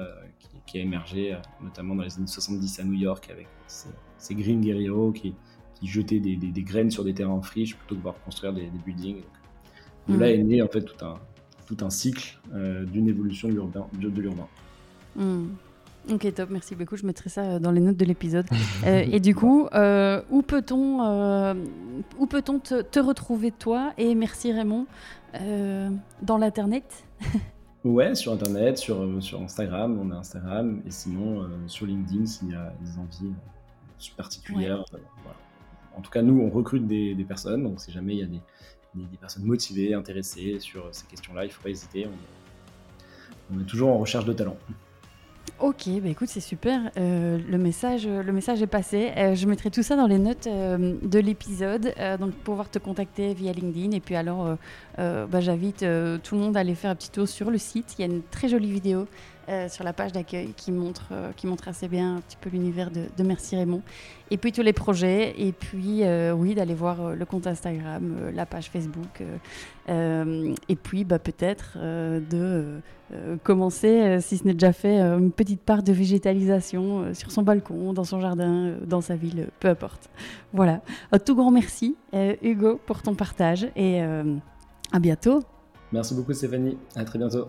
qui, a émergé, notamment dans les années 70 à New York, avec ces, ces Green Guerrero qui qui jetaient des, des, graines sur des terrains en friche plutôt que de voir construire des, des buildings. de là mm. est né en fait tout un, tout un cycle euh, d'une évolution de l'urbain. Mm. Ok, top, merci beaucoup. Je mettrai ça euh, dans les notes de l'épisode. Euh, et du coup, où peut-on où peut-on te, te, retrouver toi et merci Raymond dans l'internet? Ouais, sur internet, sur, sur Instagram, on a Instagram, et sinon sur LinkedIn s'il y a des envies particulières. Voilà en tout cas, nous, on recrute des, personnes. Donc, si jamais il y a des, personnes motivées, intéressées sur ces questions-là, il ne faut pas hésiter. On, est toujours en recherche de talent. Ok, bah écoute, c'est super. Euh, le, message, le message est passé. Euh, je mettrai tout ça dans les notes euh, de l'épisode, donc pouvoir te contacter via LinkedIn. Et puis alors, bah, j'invite tout le monde à aller faire un petit tour sur le site. Il y a une très jolie vidéo euh, sur la page d'accueil qui montre, euh, qui montre assez bien un petit peu l'univers de, Merci Raymond. Et puis tous les projets, et puis euh, oui, d'aller voir le compte Instagram, la page Facebook, et puis bah, peut-être de commencer, si ce n'est déjà fait, une petite part de végétalisation sur son balcon, dans son jardin, dans sa ville, peu importe. Voilà. Un tout grand merci, Hugo, pour ton partage, et à bientôt. Merci beaucoup Stéphanie, à très bientôt.